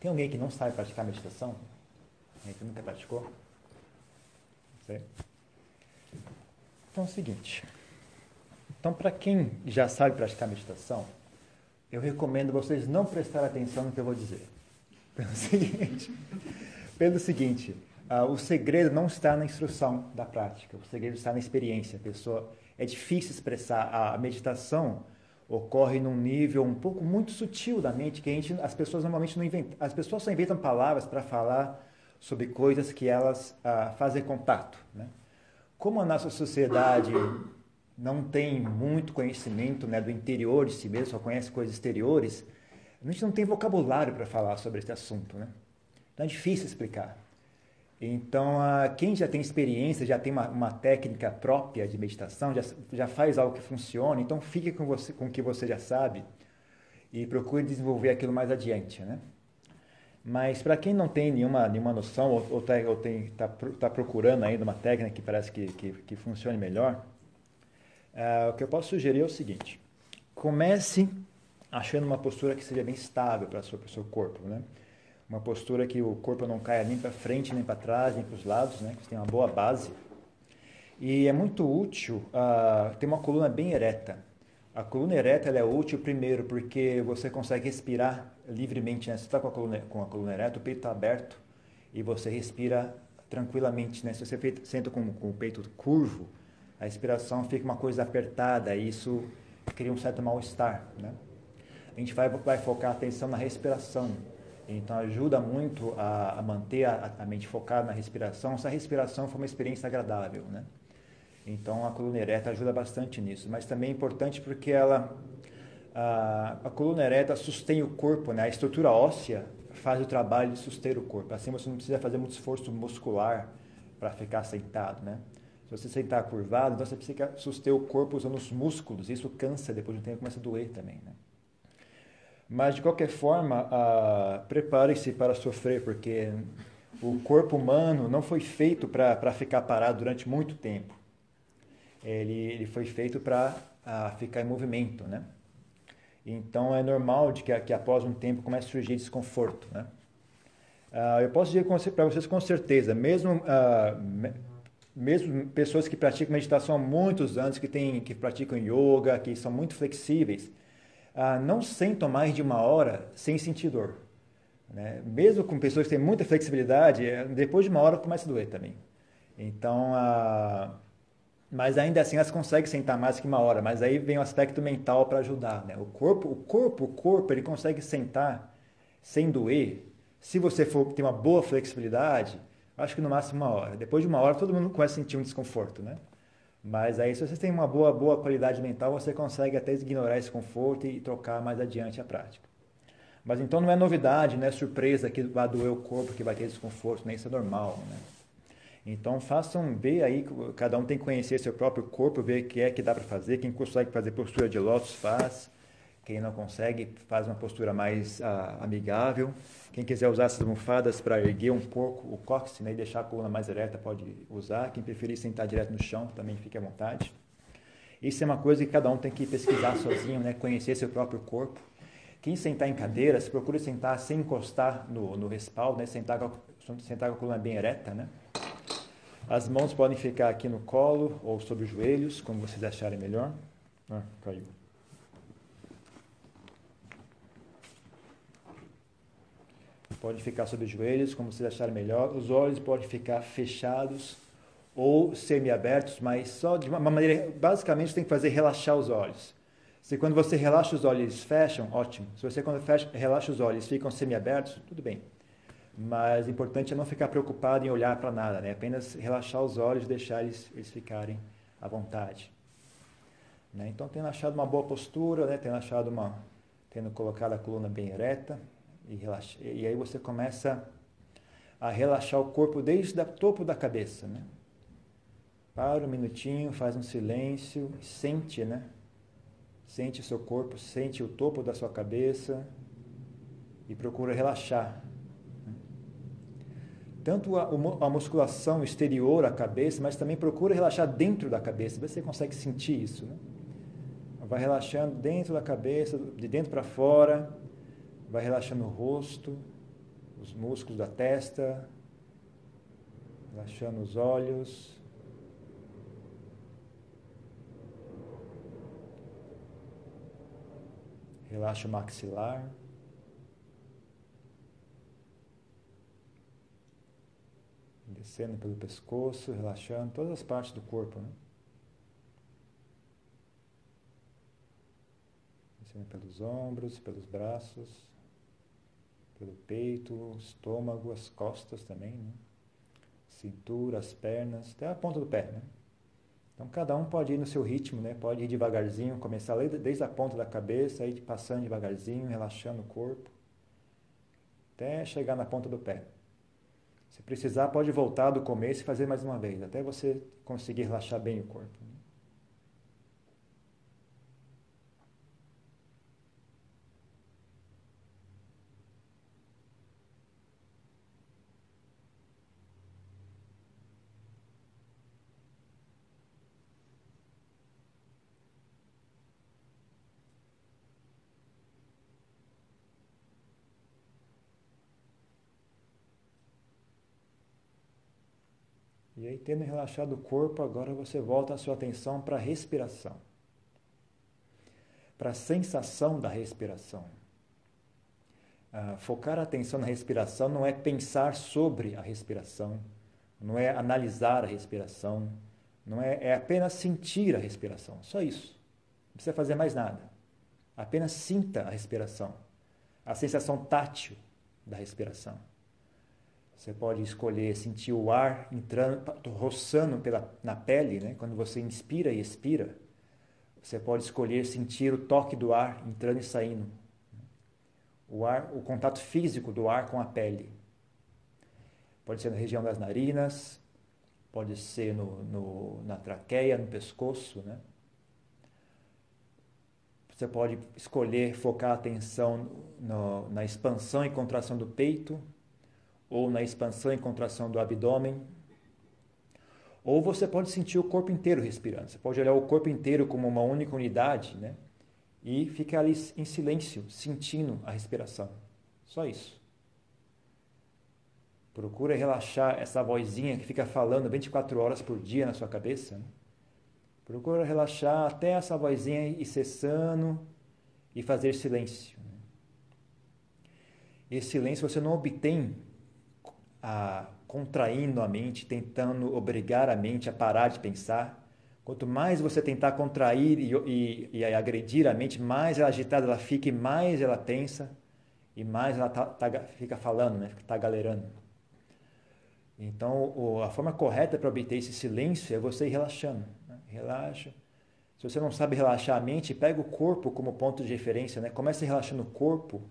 Tem alguém que não sabe praticar meditação? Alguém que nunca praticou? Sei. Então é o seguinte. Então, para quem já sabe praticar meditação, eu recomendo vocês não prestar atenção no que eu vou dizer. Pelo seguinte, pelo seguinte uh, o segredo não está na instrução da prática, o segredo está na experiência. Pessoa, é difícil expressar. A meditação ocorre num nível um pouco muito sutil da mente, que a gente, as pessoas normalmente não inventam. As pessoas só inventam palavras para falar sobre coisas que elas uh, fazem contato. Né? Como a nossa sociedade não tem muito conhecimento né, do interior de si mesmo, só conhece coisas exteriores, a gente não tem vocabulário para falar sobre esse assunto. Né? Então é difícil explicar. Então, quem já tem experiência, já tem uma, uma, técnica própria de meditação, já, já faz algo que funciona, então fique com, você, com o que você já sabe e procure desenvolver aquilo mais adiante. Né? Mas para quem não tem nenhuma, nenhuma noção ou está tá, tá procurando ainda uma técnica que parece que, que, que funcione melhor, uh, o que eu posso sugerir é o seguinte: comece achando uma postura que seja bem estável para o seu corpo. Né? Uma postura que o corpo não caia nem para frente, nem para trás, nem para os lados, né? que você tem uma boa base. E é muito útil uh, ter uma coluna bem ereta. A coluna ereta é útil primeiro porque você consegue respirar livremente. Né? Você está com, a coluna, com a coluna ereta, o peito está aberto e você respira tranquilamente. Né? Se você senta com, com o peito curvo, a respiração fica uma coisa apertada e isso cria um certo mal-estar. Né? A gente vai, vai focar a atenção na respiração. Então ajuda muito a, a manter a, a, mente focada na respiração, se a respiração for uma experiência agradável, né? Então a coluna ereta ajuda bastante nisso, mas também é importante porque ela a, a coluna ereta sustém o corpo, né? A estrutura óssea faz o trabalho de suster o corpo. Assim você não precisa fazer muito esforço muscular para ficar sentado, né? Se você sentar curvado, então você precisa suster o corpo usando os músculos. Isso cansa, depois de um tempo começa a doer também, né? Mas, de qualquer forma, prepare-se para sofrer, porque o corpo humano não foi feito para ficar parado durante muito tempo. Ele, ele foi feito para ficar em movimento, né? Então, é normal de que, que após um tempo comece a surgir desconforto, né? Uh, eu posso dizer para vocês com certeza, mesmo, uh, mesmo pessoas que praticam meditação há muitos anos, que, tem, que praticam yoga, que são muito flexíveis, ah, não sentam mais de uma hora sem sentir dor. Né? Mesmo com pessoas que têm muita flexibilidade, é, depois de uma hora começa a doer também. Então, ah, mas ainda assim elas conseguem sentar mais que uma hora. Mas aí vem o aspecto mental para ajudar. Né? O corpo, o corpo, o corpo, ele consegue sentar sem doer. Se você for ter uma boa flexibilidade, acho que no máximo uma hora. Depois de uma hora, todo mundo começa a sentir um desconforto, né? Mas aí, se você tem uma boa, boa qualidade mental, você consegue até ignorar esse conforto e trocar mais adiante a prática. Mas então não é novidade, não é surpresa que vai doer o corpo, que vai ter desconforto, nem isso é normal. Né? Então façam, ver aí, cada um tem que conhecer seu próprio corpo, ver o que é que dá para fazer, quem consegue fazer postura de lótus faz, quem não consegue faz uma postura mais ah, amigável. Quem quiser usar essas almofadas para erguer um pouco o cóccix né, e deixar a coluna mais ereta pode usar. Quem preferir sentar direto no chão também fique à vontade. Isso é uma coisa que cada um tem que pesquisar sozinho, né, conhecer seu próprio corpo. Quem sentar em cadeiras, procure sentar sem encostar no, no respaldo, né, sentar, com a, sentar com a coluna bem ereta. Né. As mãos podem ficar aqui no colo ou sobre os joelhos, como vocês acharem melhor. Ah, caiu. Pode ficar sobre os joelhos, como vocês acharem melhor. Os olhos podem ficar fechados ou semi-abertos, mas só de uma maneira. Basicamente, tem que fazer relaxar os olhos. Se quando você relaxa os olhos eles fecham, ótimo. Se você quando fecha, relaxa os olhos ficam semi-abertos, tudo bem. Mas o importante é não ficar preocupado em olhar para nada, né? apenas relaxar os olhos deixar eles, eles ficarem à vontade. Né? Então, tendo achado uma boa postura, né? tendo achado uma, tendo colocado a coluna bem ereta, e, relaxa, e aí você começa a relaxar o corpo desde o topo da cabeça, né? Para um minutinho, faz um silêncio, sente, né? Sente o seu corpo, sente o topo da sua cabeça e procura relaxar. Né? Tanto a, a musculação exterior à cabeça, mas também procura relaxar dentro da cabeça. Você consegue sentir isso, né? Vai relaxando dentro da cabeça, de dentro para fora, vai relaxando o rosto, os músculos da testa, relaxando os olhos. Relaxa o maxilar. Descendo pelo pescoço, relaxando todas as partes do corpo. Né? Descendo pelos ombros, pelos braços, pelo peito, estômago, as costas também, né? cintura, as pernas, até a ponta do pé. Né? Então cada um pode ir no seu ritmo, né? Pode ir devagarzinho, começar desde a ponta da cabeça, ir passando devagarzinho, relaxando o corpo, até chegar na ponta do pé. Se precisar, pode voltar do começo e fazer mais uma vez, até você conseguir relaxar bem o corpo. Né? E aí, tendo relaxado o corpo, agora você volta a sua atenção para a respiração. Para a sensação da respiração. Ah, focar a atenção na respiração não é pensar sobre a respiração, não é analisar a respiração, não é, é apenas sentir a respiração. Só isso. Não precisa fazer mais nada. Apenas sinta a respiração, a sensação tátil da respiração. Você pode escolher sentir o ar entrando, roçando pela, na pele, né? quando você inspira e expira. Você pode escolher sentir o toque do ar entrando e saindo. O, ar, o contato físico do ar com a pele. Pode ser na região das narinas, pode ser no, no, na traqueia, no pescoço. Né? Você pode escolher focar a atenção no, na expansão e contração do peito ou na expansão e contração do abdômen. Ou você pode sentir o corpo inteiro respirando. Você pode olhar o corpo inteiro como uma única unidade, né? E ficar ali em silêncio, sentindo a respiração. Só isso. Procura relaxar essa vozinha que fica falando 24 horas por dia na sua cabeça. Né? Procura relaxar até essa vozinha ir cessando e fazer silêncio. Né? Esse silêncio você não obtém a, contraindo a mente, tentando obrigar a mente a parar de pensar. Quanto mais você tentar contrair e, e, e agredir a mente, mais ela agitada ela fica e mais ela pensa e mais ela tá, tá, fica falando, né? está galerando. Então, o, a forma correta para obter esse silêncio é você ir relaxando. Né? Relaxa. Se você não sabe relaxar a mente, pega o corpo como ponto de referência. Né? Comece relaxando o corpo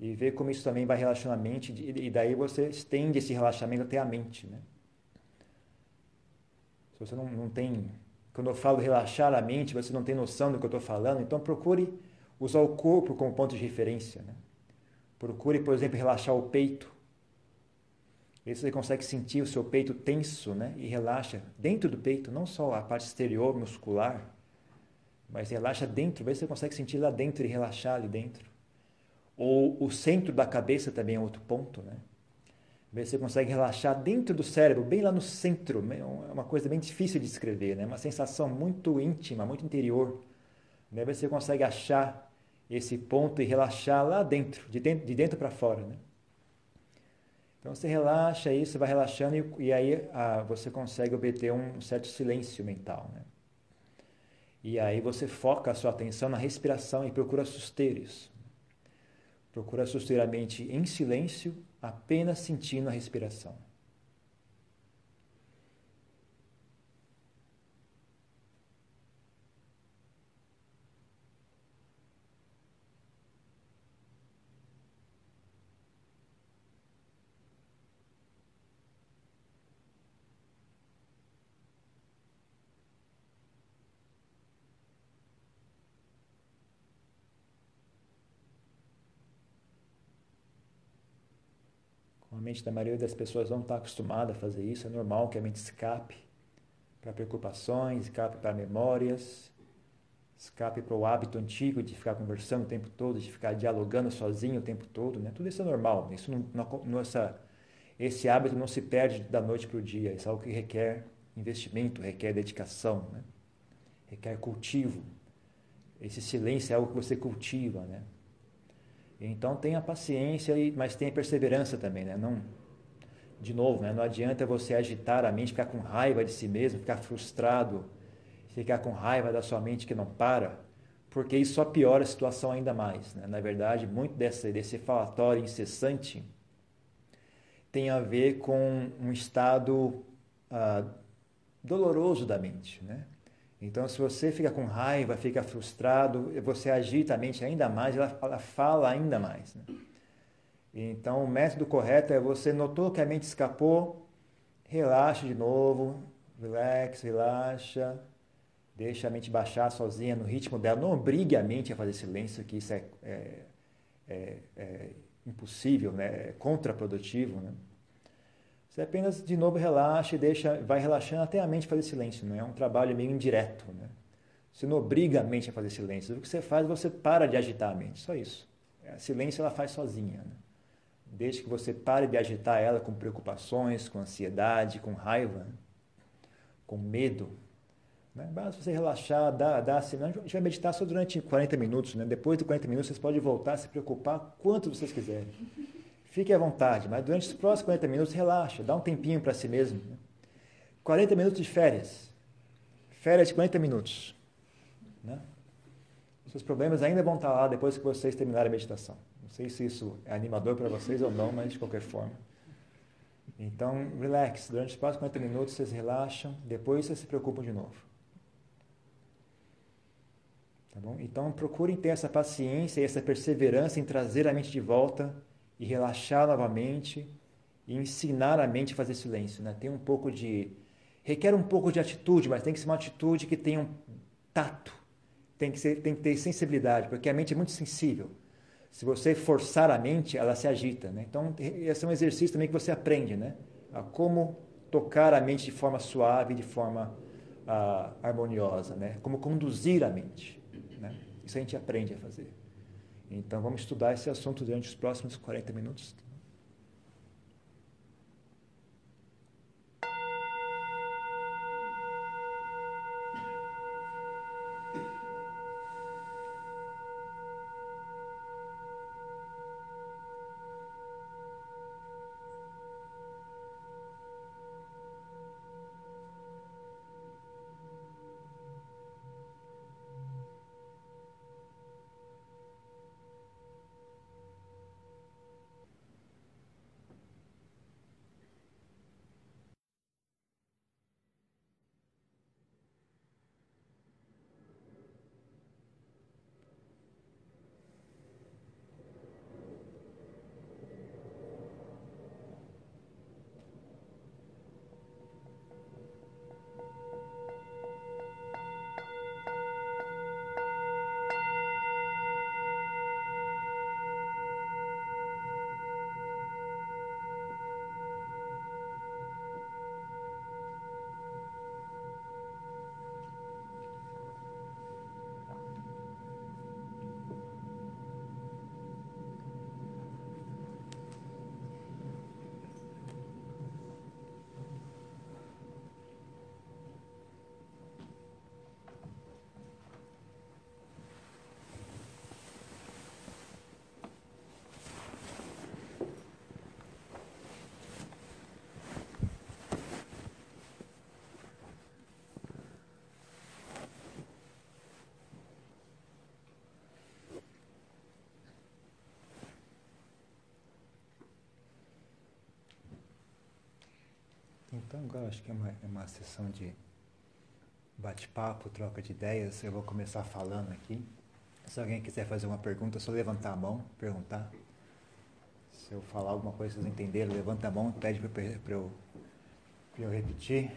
e ver como isso também vai relaxando a mente, e daí você estende esse relaxamento até a mente. Né? Se você não, não tem. Quando eu falo relaxar a mente, você não tem noção do que eu estou falando, então procure usar o corpo como ponto de referência. Né? Procure, por exemplo, relaxar o peito. Aí você consegue sentir o seu peito tenso né? e relaxa dentro do peito, não só a parte exterior muscular, mas relaxa dentro, vê se você consegue sentir lá dentro e relaxar ali dentro. Ou o centro da cabeça também é outro ponto, né? Se você consegue relaxar dentro do cérebro, bem lá no centro. É uma coisa bem difícil de descrever, né? Uma sensação muito íntima, muito interior. Né? Se você consegue achar esse ponto e relaxar lá dentro, de dentro, de dentro para fora, né? Então você relaxa isso, vai relaxando e, e aí ah, você consegue obter um certo silêncio mental, né? E aí você foca a sua atenção na respiração e procura suster isso. Procura suster a mente em silêncio, apenas sentindo a respiração. A mente da maioria das pessoas não está acostumada a fazer isso, é normal que a mente escape para preocupações, escape para memórias, escape para o hábito antigo de ficar conversando o tempo todo, de ficar dialogando sozinho o tempo todo, né? Tudo isso é normal. Isso não, não, nossa, esse hábito não se perde da noite para o dia. Isso é algo que requer investimento, requer dedicação, né? requer cultivo. Esse silêncio é algo que você cultiva, né? Então tenha paciência, mas tenha perseverança também, né? Não, de novo, né? não adianta você agitar a mente, ficar com raiva de si mesmo, ficar frustrado, ficar com raiva da sua mente que não para, porque isso só piora a situação ainda mais. Né? Na verdade, muito desse, desse falatório incessante tem a ver com um estado ah, doloroso da mente. Né? Então, se você fica com raiva, fica frustrado, você agita a mente ainda mais, ela, ela fala ainda mais. Né? Então, o método correto é você notou que a mente escapou, relaxa de novo, relax, relaxa, deixa a mente baixar sozinha no ritmo dela. Não obrigue a mente a fazer silêncio, que isso é, é, é, é impossível, né? é contraprodutivo. Né? Você apenas, de novo, relaxa e deixa, vai relaxando até a mente fazer silêncio. Não é um trabalho meio indireto. Né? Você não obriga a mente a fazer silêncio. O que você faz, você para de agitar a mente. Só isso. A silêncio ela faz sozinha. Né? Desde que você pare de agitar ela com preocupações, com ansiedade, com raiva, com medo. Né? Basta você relaxar, dar, dar assim. A gente vai meditar só durante 40 minutos. Né? Depois de 40 minutos, vocês podem voltar a se preocupar quanto vocês quiserem. Fique à vontade, mas durante os próximos 40 minutos, relaxa, dá um tempinho para si mesmo. Né? 40 minutos de férias. Férias de 40 minutos. Né? Seus problemas ainda vão estar lá depois que vocês terminarem a meditação. Não sei se isso é animador para vocês ou não, mas de qualquer forma. Então, relax. Durante os próximos 40 minutos, vocês relaxam. Depois, vocês se preocupam de novo. Tá bom? Então, procurem ter essa paciência e essa perseverança em trazer a mente de volta e relaxar novamente e ensinar a mente a fazer silêncio. Né? Tem um pouco de. requer um pouco de atitude, mas tem que ser uma atitude que tenha um tato, tem que, ser, tem que ter sensibilidade, porque a mente é muito sensível. Se você forçar a mente, ela se agita. Né? Então, esse é um exercício também que você aprende né? a como tocar a mente de forma suave, de forma uh, harmoniosa, né? como conduzir a mente. Né? Isso a gente aprende a fazer. Então vamos estudar esse assunto durante os próximos 40 minutos. Então, agora acho que é uma, é uma sessão de bate-papo, troca de ideias. Eu vou começar falando aqui. Se alguém quiser fazer uma pergunta, é só levantar a mão, perguntar. Se eu falar alguma coisa vocês entenderam, levanta a mão, pede para eu, eu repetir.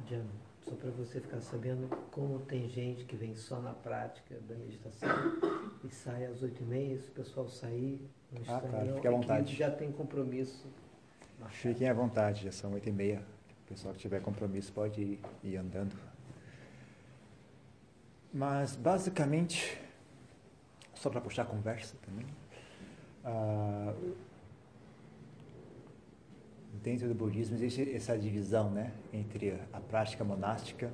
Adiano, só para você ficar sabendo como tem gente que vem só na prática da meditação e sai às oito e meia, se o pessoal sair, ah, claro, fique à vontade. já tem compromisso. Fiquem à vontade, já são oito e meia. O pessoal que tiver compromisso pode ir, ir andando. Mas, basicamente, só para puxar a conversa também, ah, dentro do budismo existe essa divisão né, entre a prática monástica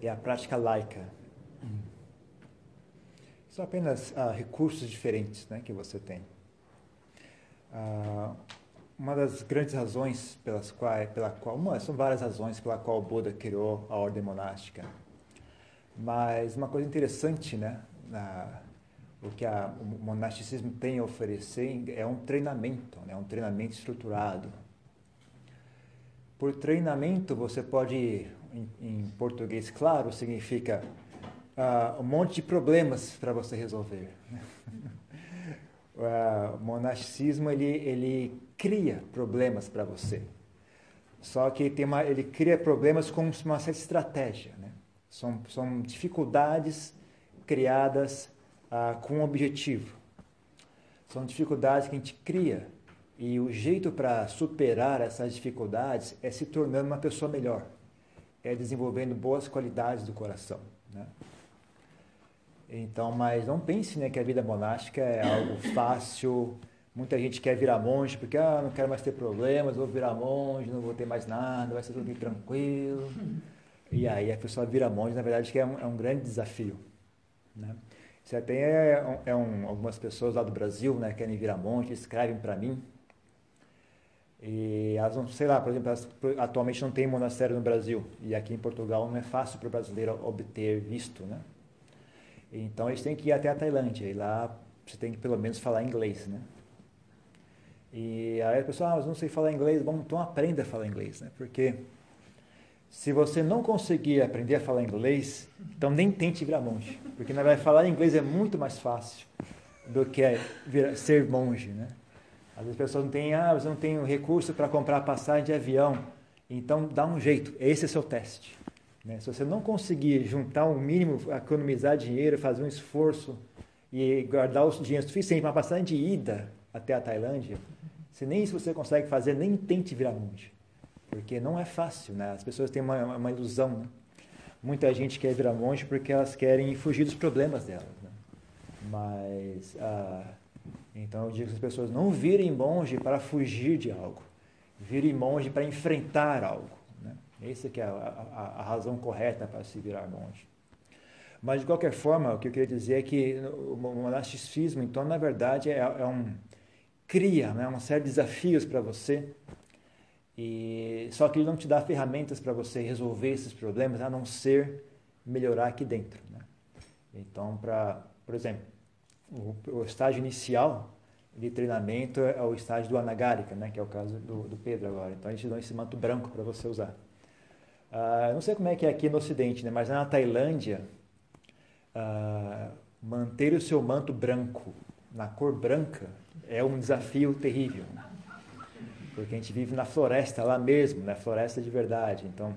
e a prática laica. São apenas ah, recursos diferentes né, que você tem. Ah, uma das grandes razões pelas quais, pela qual, uma, são várias razões pela qual o Buda criou a ordem monástica. Mas uma coisa interessante, né, na, o que a, o monasticismo tem a oferecer é um treinamento, né, um treinamento estruturado. Por treinamento, você pode, em, em português claro, significa uh, um monte de problemas para você resolver. o monasticismo ele, ele cria problemas para você. Só que tem uma, ele cria problemas com uma certa estratégia. Né? São, são dificuldades criadas ah, com um objetivo. São dificuldades que a gente cria e o jeito para superar essas dificuldades é se tornando uma pessoa melhor, é desenvolvendo boas qualidades do coração. Né? Então, mas não pense né, que a vida monástica é algo fácil. Muita gente quer virar monge porque ah, não quero mais ter problemas, vou virar monge, não vou ter mais nada, vai ser tudo tranquilo. E aí a pessoa vira monge, na verdade, que é um, é um grande desafio. Né? Você até é, é um, algumas pessoas lá do Brasil, né, querem virar monge, escrevem para mim. E elas não, sei lá, por exemplo, elas, atualmente não tem monastério no Brasil. E aqui em Portugal não é fácil para o brasileiro obter visto, né? Então eles têm que ir até a Tailândia. E lá você tem que pelo menos falar inglês, né? E aí a pessoa, ah, mas não sei falar inglês. Bom, então aprenda a falar inglês, né? Porque se você não conseguir aprender a falar inglês, então nem tente virar monge, porque na verdade falar inglês é muito mais fácil do que vir, ser monge, né? Às vezes as pessoas não têm, ah, você não tem recurso para comprar passagem de avião, então dá um jeito, esse é seu teste. Né? Se você não conseguir juntar o um mínimo, economizar dinheiro, fazer um esforço e guardar o dinheiro suficiente para uma passagem de ida até a Tailândia, se nem isso você consegue fazer, nem tente virar monge. Porque não é fácil, né? As pessoas têm uma, uma ilusão, né? Muita gente quer virar monge porque elas querem fugir dos problemas delas, né? Mas, ah, então eu digo que as pessoas não virem monge para fugir de algo. Virem monge para enfrentar algo. Né? Essa que é a, a, a razão correta para se virar monge. Mas, de qualquer forma, o que eu queria dizer é que o monasticismo, então, na verdade, é, é um cria né, uma série de desafios para você e só que ele não te dá ferramentas para você resolver esses problemas, a não ser melhorar aqui dentro. Né? Então, para, por exemplo, o, o, estágio inicial de treinamento é o estágio do anagárica, né? que é o caso do, do Pedro agora. Então, a gente dá esse manto branco para você usar. Uh, não sei como é que é aqui no Ocidente, né? mas na Tailândia, uh, manter o seu manto branco na cor branca é um desafio terrível. Porque a gente vive na floresta lá mesmo, na né? floresta de verdade. Então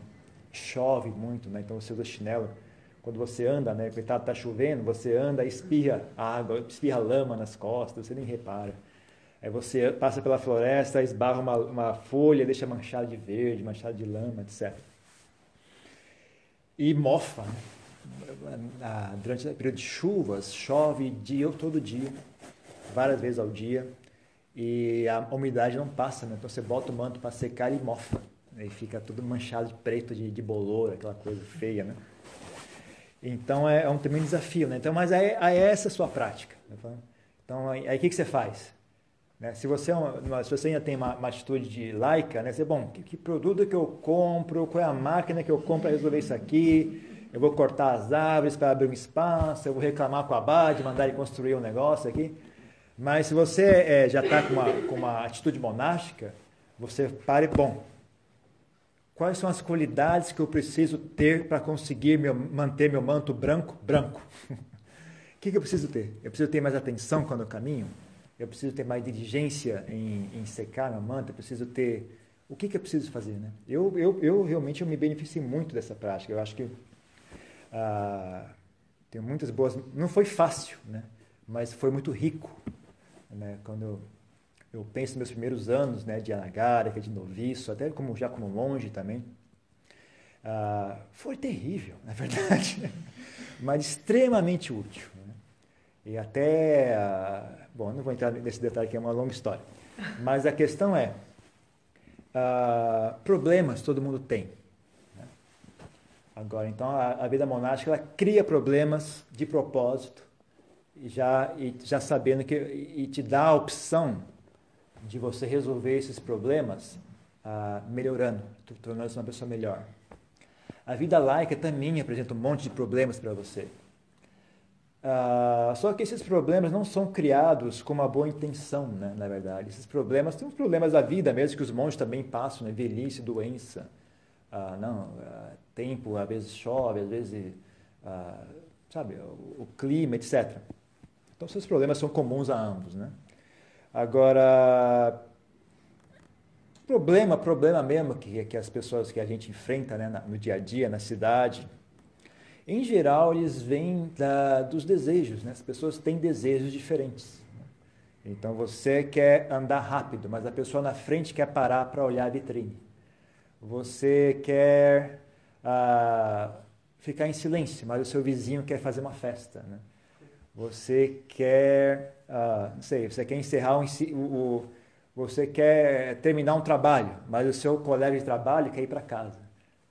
chove muito, né? Então você usa chinelo. Quando você anda, né? Coitado, tá chovendo, você anda, espirra água, espirra lama nas costas, você nem repara. Aí você passa pela floresta, esbarra uma, uma folha, deixa manchado de verde, manchado de lama, etc. E mofa, né? Durante o período de chuvas, chove dia, todo dia, várias vezes ao dia e a umidade não passa, né? Então você bota o manto para secar e mofa. E fica tudo manchado de preto, de, de bolor, aquela coisa feia, né? Então é, é um também desafio, né? Então, mas é, é essa a sua prática. Né? Então aí o que, que você faz? Né? Se, você é se você ainda tem uma, uma atitude de laica, né? Você, bom, que, que, produto que eu compro? Qual é a máquina que eu compro para resolver isso aqui? Eu vou cortar as árvores para abrir um espaço, eu vou reclamar com a abade, mandar ele construir um negócio aqui. Mas se você é, já está com uma, com uma atitude monástica, você pare, bom, quais são as qualidades que eu preciso ter para conseguir meu, manter meu manto branco branco? o que, que, eu preciso ter? Eu preciso ter mais atenção quando eu caminho? Eu preciso ter mais diligência em, em secar meu manto? Eu preciso ter... O que, que eu preciso fazer? Né? Eu, eu, eu realmente eu me beneficiei muito dessa prática. Eu acho que ah, tenho muitas boas... Não foi fácil, né? mas foi muito rico né? Quando eu penso nos meus primeiros anos né, de Anagárica, de noviço, até como, já como monge também. Ah, foi terrível, na verdade, mas extremamente útil. Né? E até, ah, bom, não vou entrar nesse detalhe que é uma longa história, mas a questão é, ah, problemas todo mundo tem. Né? Agora, então, a, a, vida monástica ela cria problemas de propósito, já, e já sabendo que e te dá a opção de você resolver esses problemas ah, melhorando, tornando-se uma pessoa melhor. A vida laica também apresenta um monte de problemas para você. Ah, só que esses problemas não são criados com uma boa intenção, né, na verdade. Esses problemas, tem os problemas da vida mesmo que os monges também passam, né, velhice, doença, ah, não, ah, tempo, às vezes chove, às vezes, sabe, o, o, clima, etc. Então, esses problemas são comuns a ambos, né? Agora, problema, problema mesmo que, que as pessoas que a gente enfrenta né, no dia a dia, na cidade, em geral eles vêm da, dos desejos, né? as pessoas têm desejos diferentes. Então você quer andar rápido, mas a pessoa na frente quer parar para olhar a vitrine. Você quer ah, ficar em silêncio, mas o seu vizinho quer fazer uma festa. Né? Você quer, uh, não sei, você quer encerrar um, o, você quer terminar um trabalho, mas o seu colega de trabalho quer ir para casa.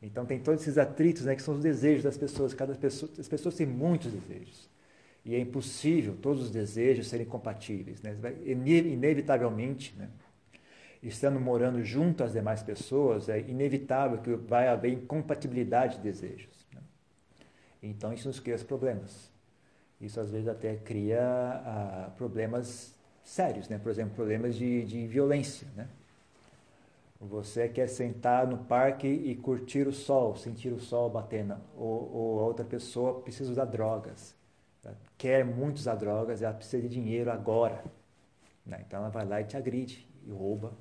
Então tem todos esses atritos, né, que são os desejos das pessoas. Cada pessoa, as pessoas têm muitos desejos e é impossível todos os desejos serem compatíveis, né? Inevitavelmente, né? Estando morando junto às demais pessoas, é inevitável que vai haver incompatibilidade de desejos. Né? Então isso nos cria problemas. Isso às vezes até cria ah, problemas sérios, né? Por exemplo, problemas de, de violência, né? Você quer sentar no parque e curtir o sol, sentir o sol batendo, ou, ou a outra pessoa precisa usar drogas, né? quer muito usar drogas, ela precisa de dinheiro agora, né? então ela vai lá e te agride e rouba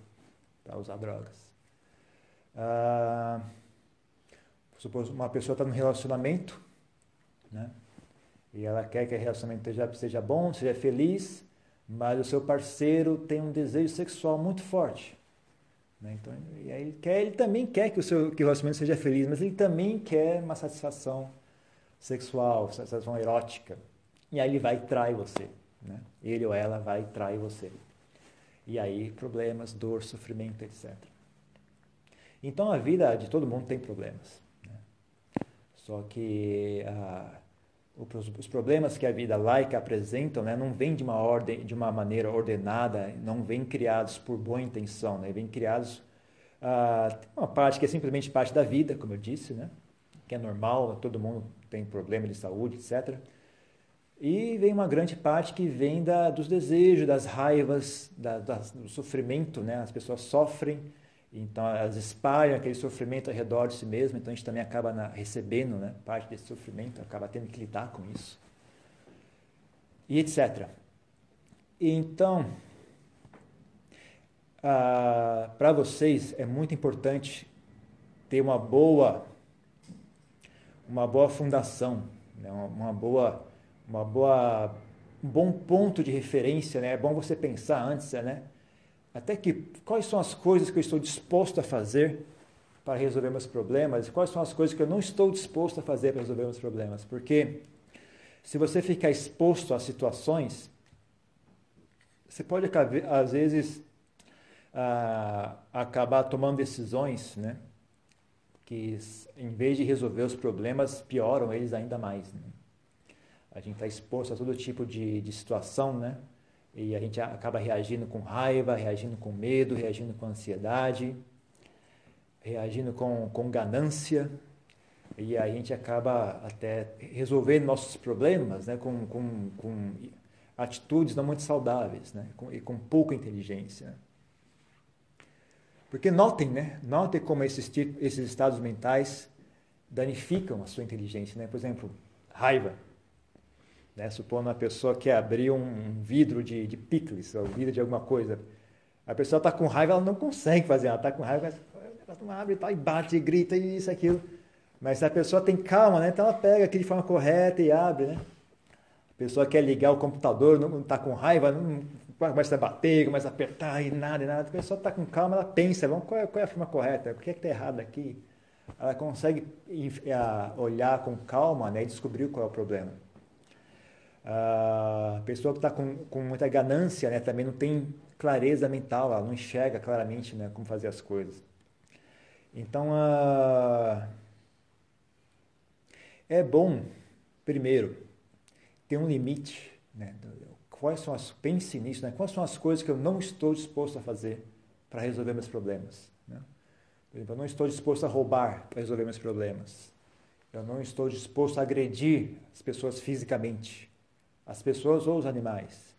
para usar drogas. Ah, uma pessoa está num relacionamento, né? E ela quer que o relacionamento seja, seja bom, seja feliz, mas o seu parceiro tem um desejo sexual muito forte. Né? Então, e aí ele, quer, ele também quer que o, seu, que o relacionamento seja feliz, mas ele também quer uma satisfação sexual, satisfação erótica. E aí ele vai e trai você. Né? Ele ou ela vai e trai você. E aí problemas, dor, sofrimento, etc. Então a vida de todo mundo tem problemas. Né? Só que ah, os problemas que a vida laica apresentam né, não vêm de uma ordem, de uma maneira ordenada, não vêm criados por boa intenção, né, vêm criados ah, uma parte que é simplesmente parte da vida, como eu disse, né, que é normal, todo mundo tem problema de saúde, etc. E vem uma grande parte que vem da, dos desejos, das raivas, da, do sofrimento, né, as pessoas sofrem então elas espalham aquele sofrimento ao redor de si mesmo, então a gente também acaba na, recebendo né, parte desse sofrimento, acaba tendo que lidar com isso. E etc. Então, ah, para vocês é muito importante ter uma boa, uma boa fundação, né, uma, boa, uma boa, um bom ponto de referência. Né? É bom você pensar antes, né? Até que quais são as coisas que eu estou disposto a fazer para resolver meus problemas e quais são as coisas que eu não estou disposto a fazer para resolver meus problemas. Porque se você ficar exposto a situações, você pode às vezes acabar tomando decisões, né? Que em vez de resolver os problemas, pioram eles ainda mais. Né? A gente está exposto a todo tipo de, de situação, né? E a gente acaba reagindo com raiva, reagindo com medo, reagindo com ansiedade, reagindo com, com ganância. E a gente acaba até resolvendo nossos problemas né, com, com, com atitudes não muito saudáveis né, com, e com pouca inteligência. Porque notem, né? Notem como esses, esses estados mentais danificam a sua inteligência. Né? Por exemplo, raiva. Né? Supondo uma pessoa que abriu um vidro de, de picles, ou vidro de alguma coisa. A pessoa está com raiva, ela não consegue fazer, ela está com raiva, ela não abre e, tal, e bate, e grita, e isso, aquilo. Mas a pessoa tem calma, né? então ela pega aquilo de forma correta e abre. Né? A pessoa quer ligar o computador, não está com raiva, não começa a bater, começa a apertar e nada, e nada. A pessoa está com calma, ela pensa, vamos, qual, é, qual é a forma correta? O que é que está errado aqui? Ela consegue olhar com calma né, e descobrir qual é o problema. A pessoa que está com, com muita ganância né, também não tem clareza mental, ela não enxerga claramente né, como fazer as coisas. Então, uh, é bom, primeiro, ter um limite. Né, quais são as, pense nisso, né, quais são as coisas que eu não estou disposto a fazer para resolver meus problemas. Né? Por exemplo, eu não estou disposto a roubar para resolver meus problemas. Eu não estou disposto a agredir as pessoas fisicamente as pessoas ou os animais.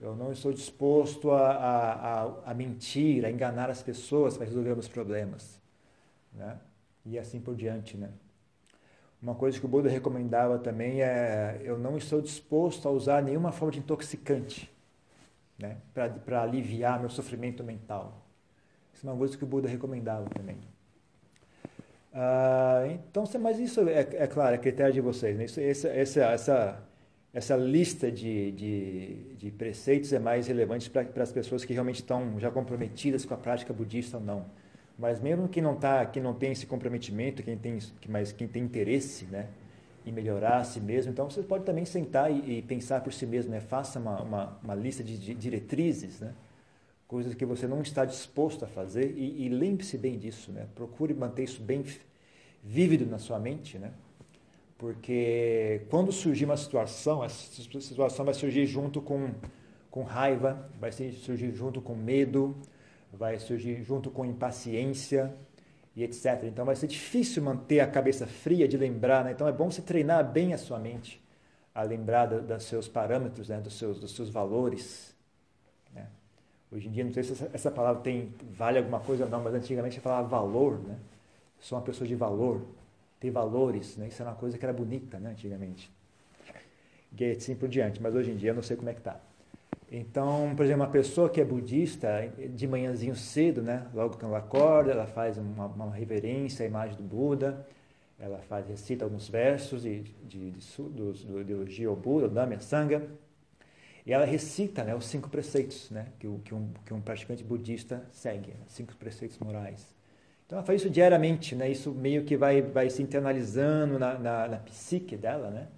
Eu não estou disposto a, a, a, a mentir, a enganar as pessoas para resolver os problemas. Né? E assim por diante. Né? Uma coisa que o Buda recomendava também é: eu não estou disposto a usar nenhuma forma de intoxicante né? para aliviar meu sofrimento mental. Isso é uma coisa que o Buda recomendava também. Ah, então, mas isso é, é, claro, é critério de vocês. Né? Isso, essa, essa, essa essa lista de, de, de preceitos é mais relevante para as pessoas que realmente estão já comprometidas com a prática budista ou não. Mas mesmo quem não tá, quem não tem esse comprometimento, quem tem, mas quem tem interesse, né, em melhorar a si mesmo, então você pode também sentar e, e pensar por si mesmo, né, faça uma, uma, uma lista de, de, diretrizes, né, coisas que você não está disposto a fazer e, e lembre-se bem disso, né, procure manter isso bem vívido na sua mente, né, porque quando surgir uma situação, essa situação vai surgir junto com, com raiva, vai surgir junto com medo, vai surgir junto com impaciência e etc. Então vai ser difícil manter a cabeça fria de lembrar, né? então é bom você treinar bem a sua mente a lembrar dos seus parâmetros, né? dos, seus, dos seus valores. Né? Hoje em dia, não sei se essa, essa palavra tem, vale alguma coisa ou não, mas antigamente a falava valor. Né? Sou uma pessoa de valor ter valores, né? Isso era uma coisa que era bonita, né, antigamente. E assim por diante, mas hoje em dia eu não sei como é que tá. Então, por exemplo, uma pessoa que é budista, de manhãzinho cedo, né, logo que ela acorda, ela faz uma, uma reverência à imagem do Buda, ela faz, recita alguns versos de, de, de, do, do, do elogio ao Buda, Dhamma Sangha, e ela recita né, os cinco preceitos né, que, que, um, que um praticante budista segue, né, cinco preceitos morais. Então ela faz isso diariamente, né? Isso meio que vai, vai se internalizando na, na, na psique dela, né?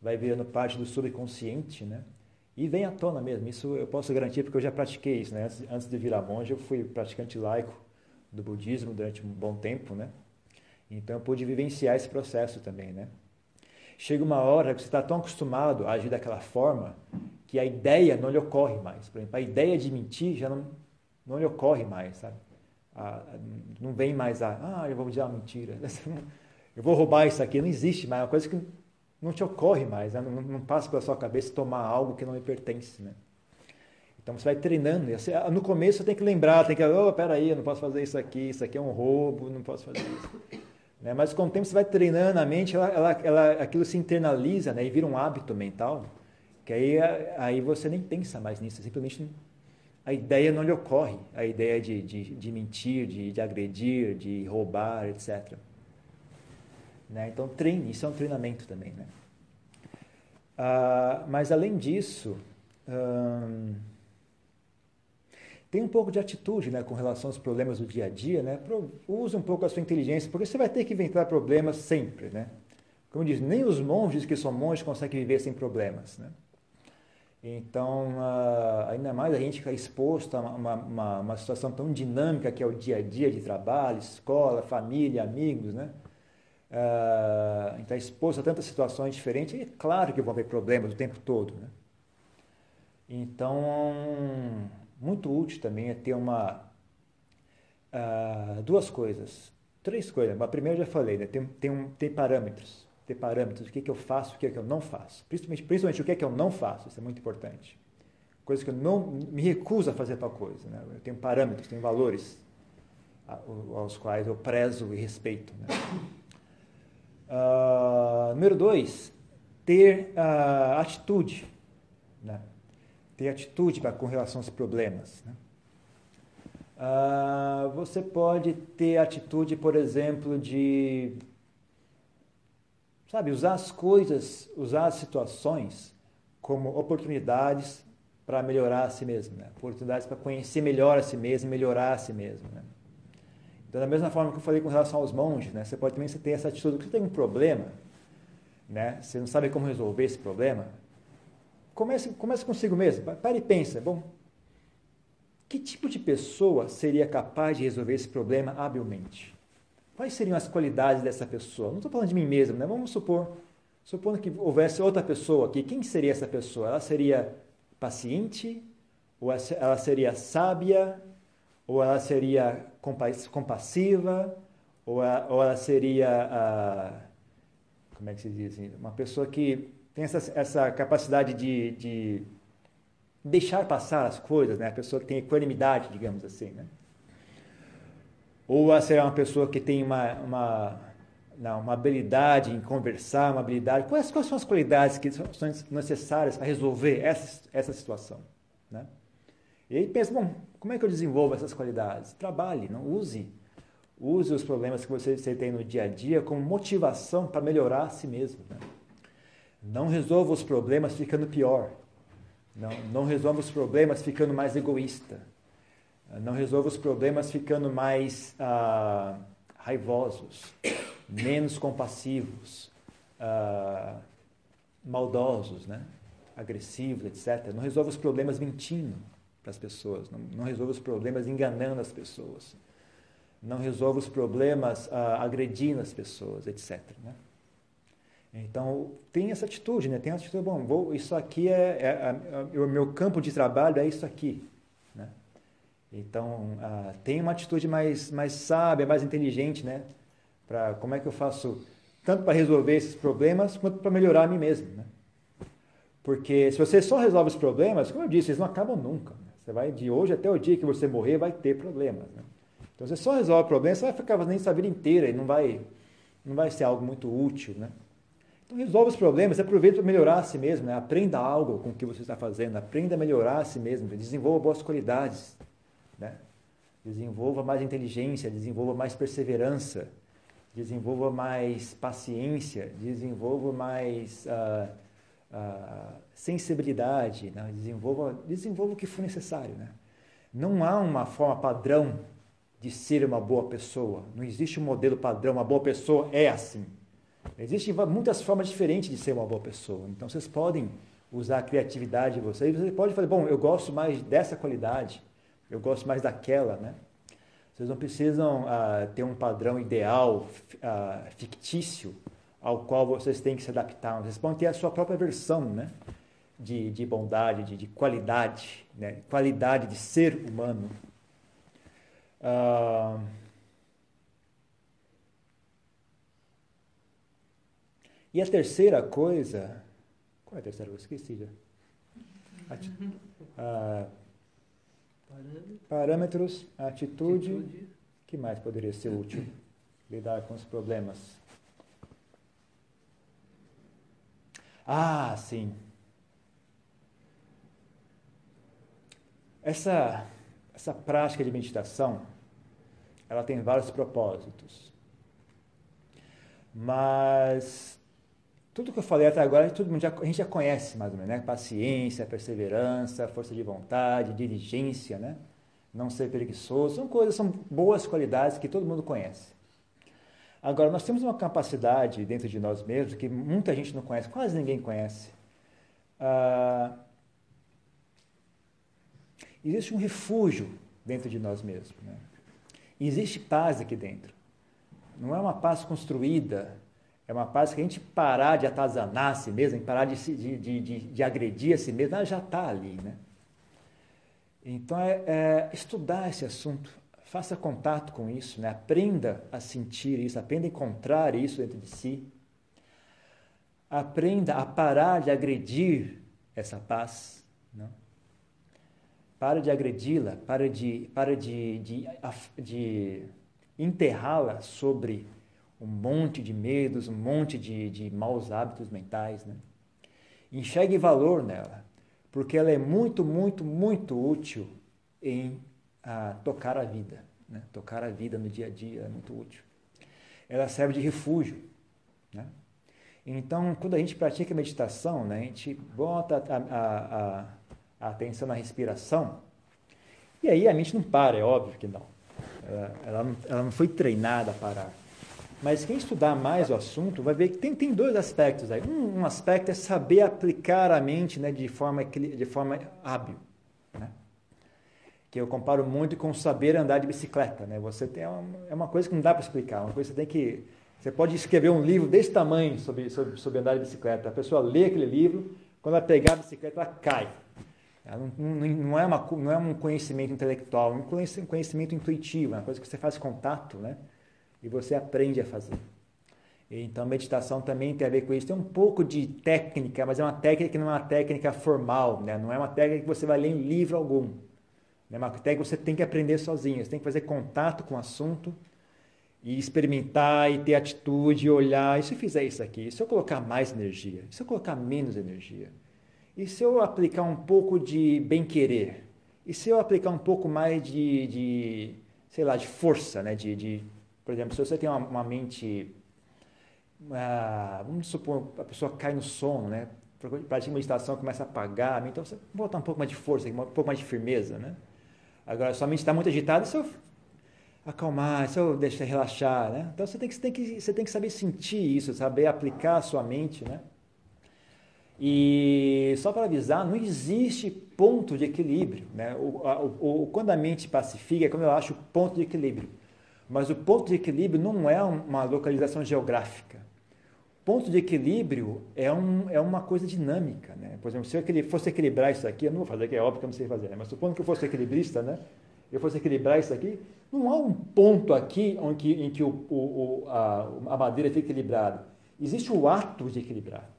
Vai virando parte do subconsciente, né? E vem à tona mesmo. Isso eu posso garantir porque eu já pratiquei isso, né? Antes de virar monge, eu fui praticante laico do budismo durante um bom tempo, né? Então eu pude vivenciar esse processo também, né? Chega uma hora que você está tão acostumado a agir daquela forma que a ideia não lhe ocorre mais. Por exemplo, a ideia de mentir já não, não lhe ocorre mais, sabe? A, não vem mais a, ah, eu vou dizer uma mentira, eu vou roubar isso aqui, não existe mais, é uma coisa que não te ocorre mais, né? não, não, passa pela sua cabeça tomar algo que não lhe pertence. Né? Então você vai treinando, você, no começo você tem que lembrar, tem que, oh, peraí, eu não posso fazer isso aqui, isso aqui é um roubo, não posso fazer isso. Né? Mas com o tempo você vai treinando a mente, ela, ela, ela, aquilo se internaliza né? e vira um hábito mental, que aí, aí você nem pensa mais nisso, simplesmente a ideia não lhe ocorre, a ideia de, de, de mentir, de, de agredir, de roubar, etc. Né? Então, treine, isso é um treinamento também. Né? Ah, mas, além disso, hum, tem um pouco de atitude né, com relação aos problemas do dia a dia. Né? Use um pouco a sua inteligência, porque você vai ter que inventar problemas sempre. Né? Como diz, nem os monges que são monges conseguem viver sem problemas. Né? Então, ainda mais a gente fica exposto a uma, uma, uma, situação tão dinâmica que é o dia a dia de trabalho, escola, família, amigos, né? Uh, está exposto a tantas situações diferentes, e é claro que vão haver problemas o tempo todo, né? Então, muito útil também é ter uma... Duas coisas, três coisas. A primeira eu já falei, né? tem, tem, um, tem parâmetros ter parâmetros, o que, que eu faço, o que, que eu não faço. Principalmente, principalmente o que, que eu não faço, isso é muito importante. Coisa que eu não me recuso a fazer tal coisa. Né? Eu tenho parâmetros, tenho valores aos quais eu prezo e respeito. Né? Uh, número dois, ter uh, atitude. Né? Ter atitude pra, com relação aos problemas. Né? Uh, você pode ter atitude, por exemplo, de Sabe, usar as coisas, usar as situações como oportunidades para melhorar a si mesmo, né? oportunidades para conhecer melhor a si mesmo melhorar a si mesmo. Né? Então, da mesma forma que eu falei com relação aos monges, né? você pode também ter essa atitude, que você tem um problema, né? você não sabe como resolver esse problema, comece, comece consigo mesmo, pare e pensa, bom, que tipo de pessoa seria capaz de resolver esse problema habilmente? Quais seriam as qualidades dessa pessoa? Não estou falando de mim mesmo, né? Vamos supor, supondo que houvesse outra pessoa aqui, quem seria essa pessoa? Ela seria paciente? Ou ela seria sábia? Ou ela seria compassiva? Ou ela, ou ela seria, como é que se diz assim? Uma pessoa que tem essa, essa capacidade de, de deixar passar as coisas, né? A pessoa que tem equanimidade, digamos assim, né? Ou ela será uma pessoa que tem uma, uma, não, uma habilidade em conversar, uma habilidade... Quais, quais são as qualidades que são necessárias para resolver essa, essa situação, né? E aí pensa, bom, como é que eu desenvolvo essas qualidades? Trabalhe, não use. Use os problemas que você, você tem no dia a dia como motivação para melhorar a si mesmo. Né? Não resolva os problemas ficando pior. Não, não resolva os problemas ficando mais egoísta. Não resolva os problemas ficando mais ah, raivosos, menos compassivos, ah, maldosos, né? agressivos, etc. Não resolva os problemas mentindo para as pessoas. Não, não resolva os problemas enganando as pessoas. Não resolva os problemas ah, agredindo as pessoas, etc. Né? Então, tem essa atitude, né? Tem essa atitude, bom, vou, isso aqui é, é, é, o meu campo de trabalho é isso aqui? Então, ah, tem uma atitude mais, mais sábia, mais inteligente, né? Para como é que eu faço tanto para resolver esses problemas quanto para melhorar a mim mesmo, né? Porque se você só resolve os problemas, como eu disse, eles não acabam nunca. Né? Você vai de hoje até o dia que você morrer, vai ter problemas. Né? Então, você só resolve problemas, você vai ficar fazendo isso a vida inteira e não vai, não vai ser algo muito útil, né? Então resolva os problemas, aproveita para melhorar a si mesmo, né? aprenda algo com o que você está fazendo, aprenda a melhorar a si mesmo, desenvolva boas qualidades, né? desenvolva mais inteligência, desenvolva mais perseverança, desenvolva mais paciência, desenvolva mais uh, uh, sensibilidade, né? desenvolva, desenvolva o que for necessário. Né? Não há uma forma padrão de ser uma boa pessoa, não existe um modelo padrão, uma boa pessoa é assim. Existem muitas formas diferentes de ser uma boa pessoa. Então vocês podem usar a criatividade de vocês. Você pode falar, bom, eu gosto mais dessa qualidade, eu gosto mais daquela, né? Vocês não precisam uh, ter um padrão ideal, uh, fictício, ao qual vocês têm que se adaptar. Vocês podem ter a sua própria versão, né? De, de bondade, de, de qualidade, né? Qualidade de ser humano. Uh, E a terceira coisa. Qual é a terceira coisa? Esqueci já. Ah, parâmetros, atitude. atitude. que mais poderia ser útil? Lidar com os problemas. Ah, sim. Essa, essa prática de meditação, ela tem vários propósitos. Mas tudo que eu falei até agora, todo mundo já, a gente já conhece mais ou menos, né? Paciência, perseverança, força de vontade, diligência, né? Não ser preguiçoso, são coisas, são boas qualidades que todo mundo conhece. Agora, nós temos uma capacidade dentro de nós mesmos que muita gente não conhece, quase ninguém conhece. Ah, existe um refúgio dentro de nós mesmos. Né? Existe paz aqui dentro. Não é uma paz construída, é uma paz que a gente parar de atazanar a si mesmo, parar de, de, de, de, agredir a si mesmo, ela já está ali, né? Então, é, é, estudar esse assunto, faça contato com isso, né? aprenda a sentir isso, aprenda a encontrar isso dentro de si. Aprenda a parar de agredir essa paz. Não? Para de agredi-la, para de, para de, de, de enterrá-la sobre um monte de medos, um monte de, de maus hábitos mentais. Né? Enxergue valor nela, porque ela é muito, muito, muito útil em ah, tocar a vida. Né? Tocar a vida no dia a dia é muito útil. Ela serve de refúgio. Né? Então, quando a gente pratica meditação, né, a gente bota a, a, a, a atenção na respiração, e aí a mente não para, é óbvio que não. Ela, ela, não, ela não foi treinada a parar. Mas quem estudar mais o assunto vai ver que tem, tem dois aspectos aí. Um, um aspecto é saber aplicar a mente né, de, forma, de forma hábil. Né? Que eu comparo muito com saber andar de bicicleta. Né? Você tem uma, é uma coisa que não dá para explicar. Uma coisa que você tem que. Você pode escrever um livro desse tamanho sobre, sobre, sobre andar de bicicleta. A pessoa lê aquele livro, quando ela pegar a bicicleta, ela cai. Ela não, não, não, é uma, não é um conhecimento intelectual, é um conhecimento intuitivo, é uma coisa que você faz contato, né? E você aprende a fazer. Então, meditação também tem a ver com isso. Tem um pouco de técnica, mas é uma técnica que não é uma técnica formal, né? não é uma técnica que você vai ler em livro algum. É uma técnica que você tem que aprender sozinho, você tem que fazer contato com o assunto e experimentar e ter atitude, e olhar. E se eu fizer isso aqui? E se eu colocar mais energia? E se eu colocar menos energia? E se eu aplicar um pouco de bem-querer? E se eu aplicar um pouco mais de, de sei lá, de força, né? de, de por exemplo, se você tem uma, uma mente, uh, vamos supor, a pessoa cai no sono, né? Pratica meditação, começa a apagar, então você botar um pouco mais de força, um pouco mais de firmeza, né? Agora, sua mente está muito agitada, se eu acalmar, se eu deixar relaxar, né? Então você tem, que, você, tem que, você tem que saber sentir isso, saber aplicar a sua mente, né? E só para avisar, não existe ponto de equilíbrio. Né? O, o, quando a mente pacifica é quando eu acho ponto de equilíbrio. Mas o ponto de equilíbrio não é uma localização geográfica. Ponto de equilíbrio é, um, é uma coisa dinâmica. Né? Por exemplo, se eu fosse equilibrar isso aqui, eu não vou fazer, que é óbvio que eu não sei fazer, né? mas supondo que eu fosse equilibrista, né? eu fosse equilibrar isso aqui, não há um ponto aqui onde, em que o, o, a, a madeira fica equilibrada. Existe o ato de equilibrar.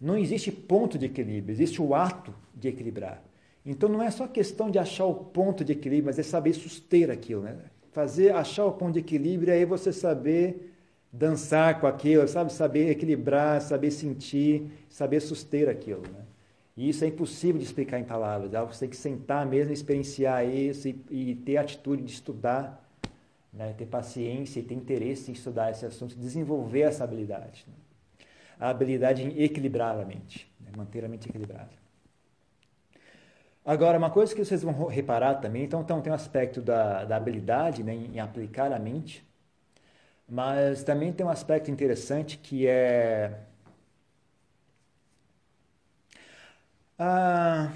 Não existe ponto de equilíbrio, existe o ato de equilibrar. Então não é só questão de achar o ponto de equilíbrio, mas é saber suster aquilo. Né? Fazer, achar o ponto de equilíbrio, aí você saber dançar com aquilo, sabe? Saber equilibrar, saber sentir, saber suster aquilo, né? E isso é impossível de explicar em palavras. É você tem que sentar mesmo, experienciar isso e, e ter a atitude de estudar, né? ter paciência e ter interesse em estudar esse assunto, desenvolver essa habilidade. Né? A habilidade em equilibrar a mente, né? manter a mente equilibrada. Agora, uma coisa que vocês vão reparar também, então, então tem um aspecto da, da habilidade né, em aplicar a mente, mas também tem um aspecto interessante que é. Ah,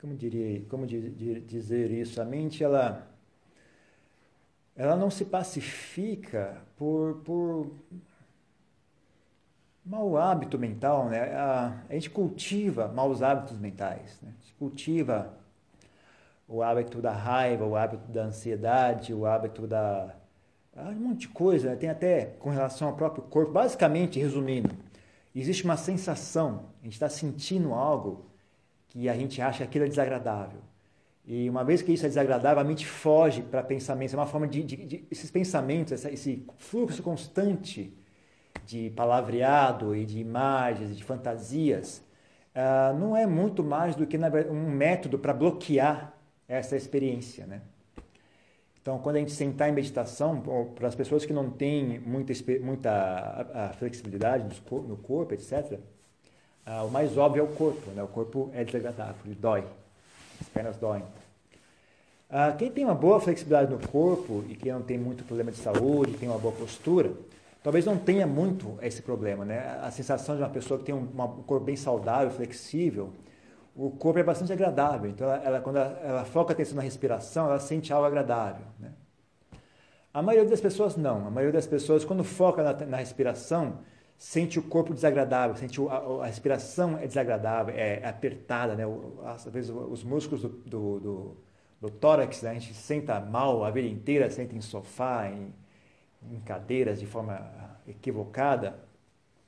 como diria, como dizer isso? A mente ela, ela não se pacifica por, por mau hábito mental, né? A, a gente cultiva maus hábitos mentais, né? A gente cultiva o hábito da raiva, o hábito da ansiedade, o hábito da um monte de coisa, né? tem até com relação ao próprio corpo. Basicamente, resumindo, existe uma sensação, a gente está sentindo algo que a gente acha que aquilo é desagradável. E uma vez que isso é desagradável, a mente foge para pensamentos. É uma forma de, de, de esses pensamentos, esse fluxo constante de palavreado e de imagens e de fantasias, uh, não é muito mais do que um método para bloquear essa experiência, né? Então, quando a gente sentar em meditação, para as pessoas que não têm muita, muita a, a flexibilidade no corpo, etc., uh, ah, o mais óbvio é o corpo. Né? O corpo é desagradável, ele dói, as pernas doem. Uh, quem tem uma boa flexibilidade no corpo e quem não tem muito problema de saúde, tem uma boa postura, talvez não tenha muito esse problema, né? A sensação de uma pessoa que tem um, um corpo bem saudável, flexível, o corpo é bastante agradável. Então, ela, ela quando ela, ela, foca a atenção na respiração, ela sente algo agradável, né? A maioria das pessoas não. A maioria das pessoas, quando foca na, na respiração, sente o corpo desagradável, sente o, a, a, respiração é desagradável, é, é apertada, né? O, às vezes os músculos do, do, do, do tórax, né? a gente senta mal a vida inteira, senta em sofá, em, em cadeiras de forma equivocada,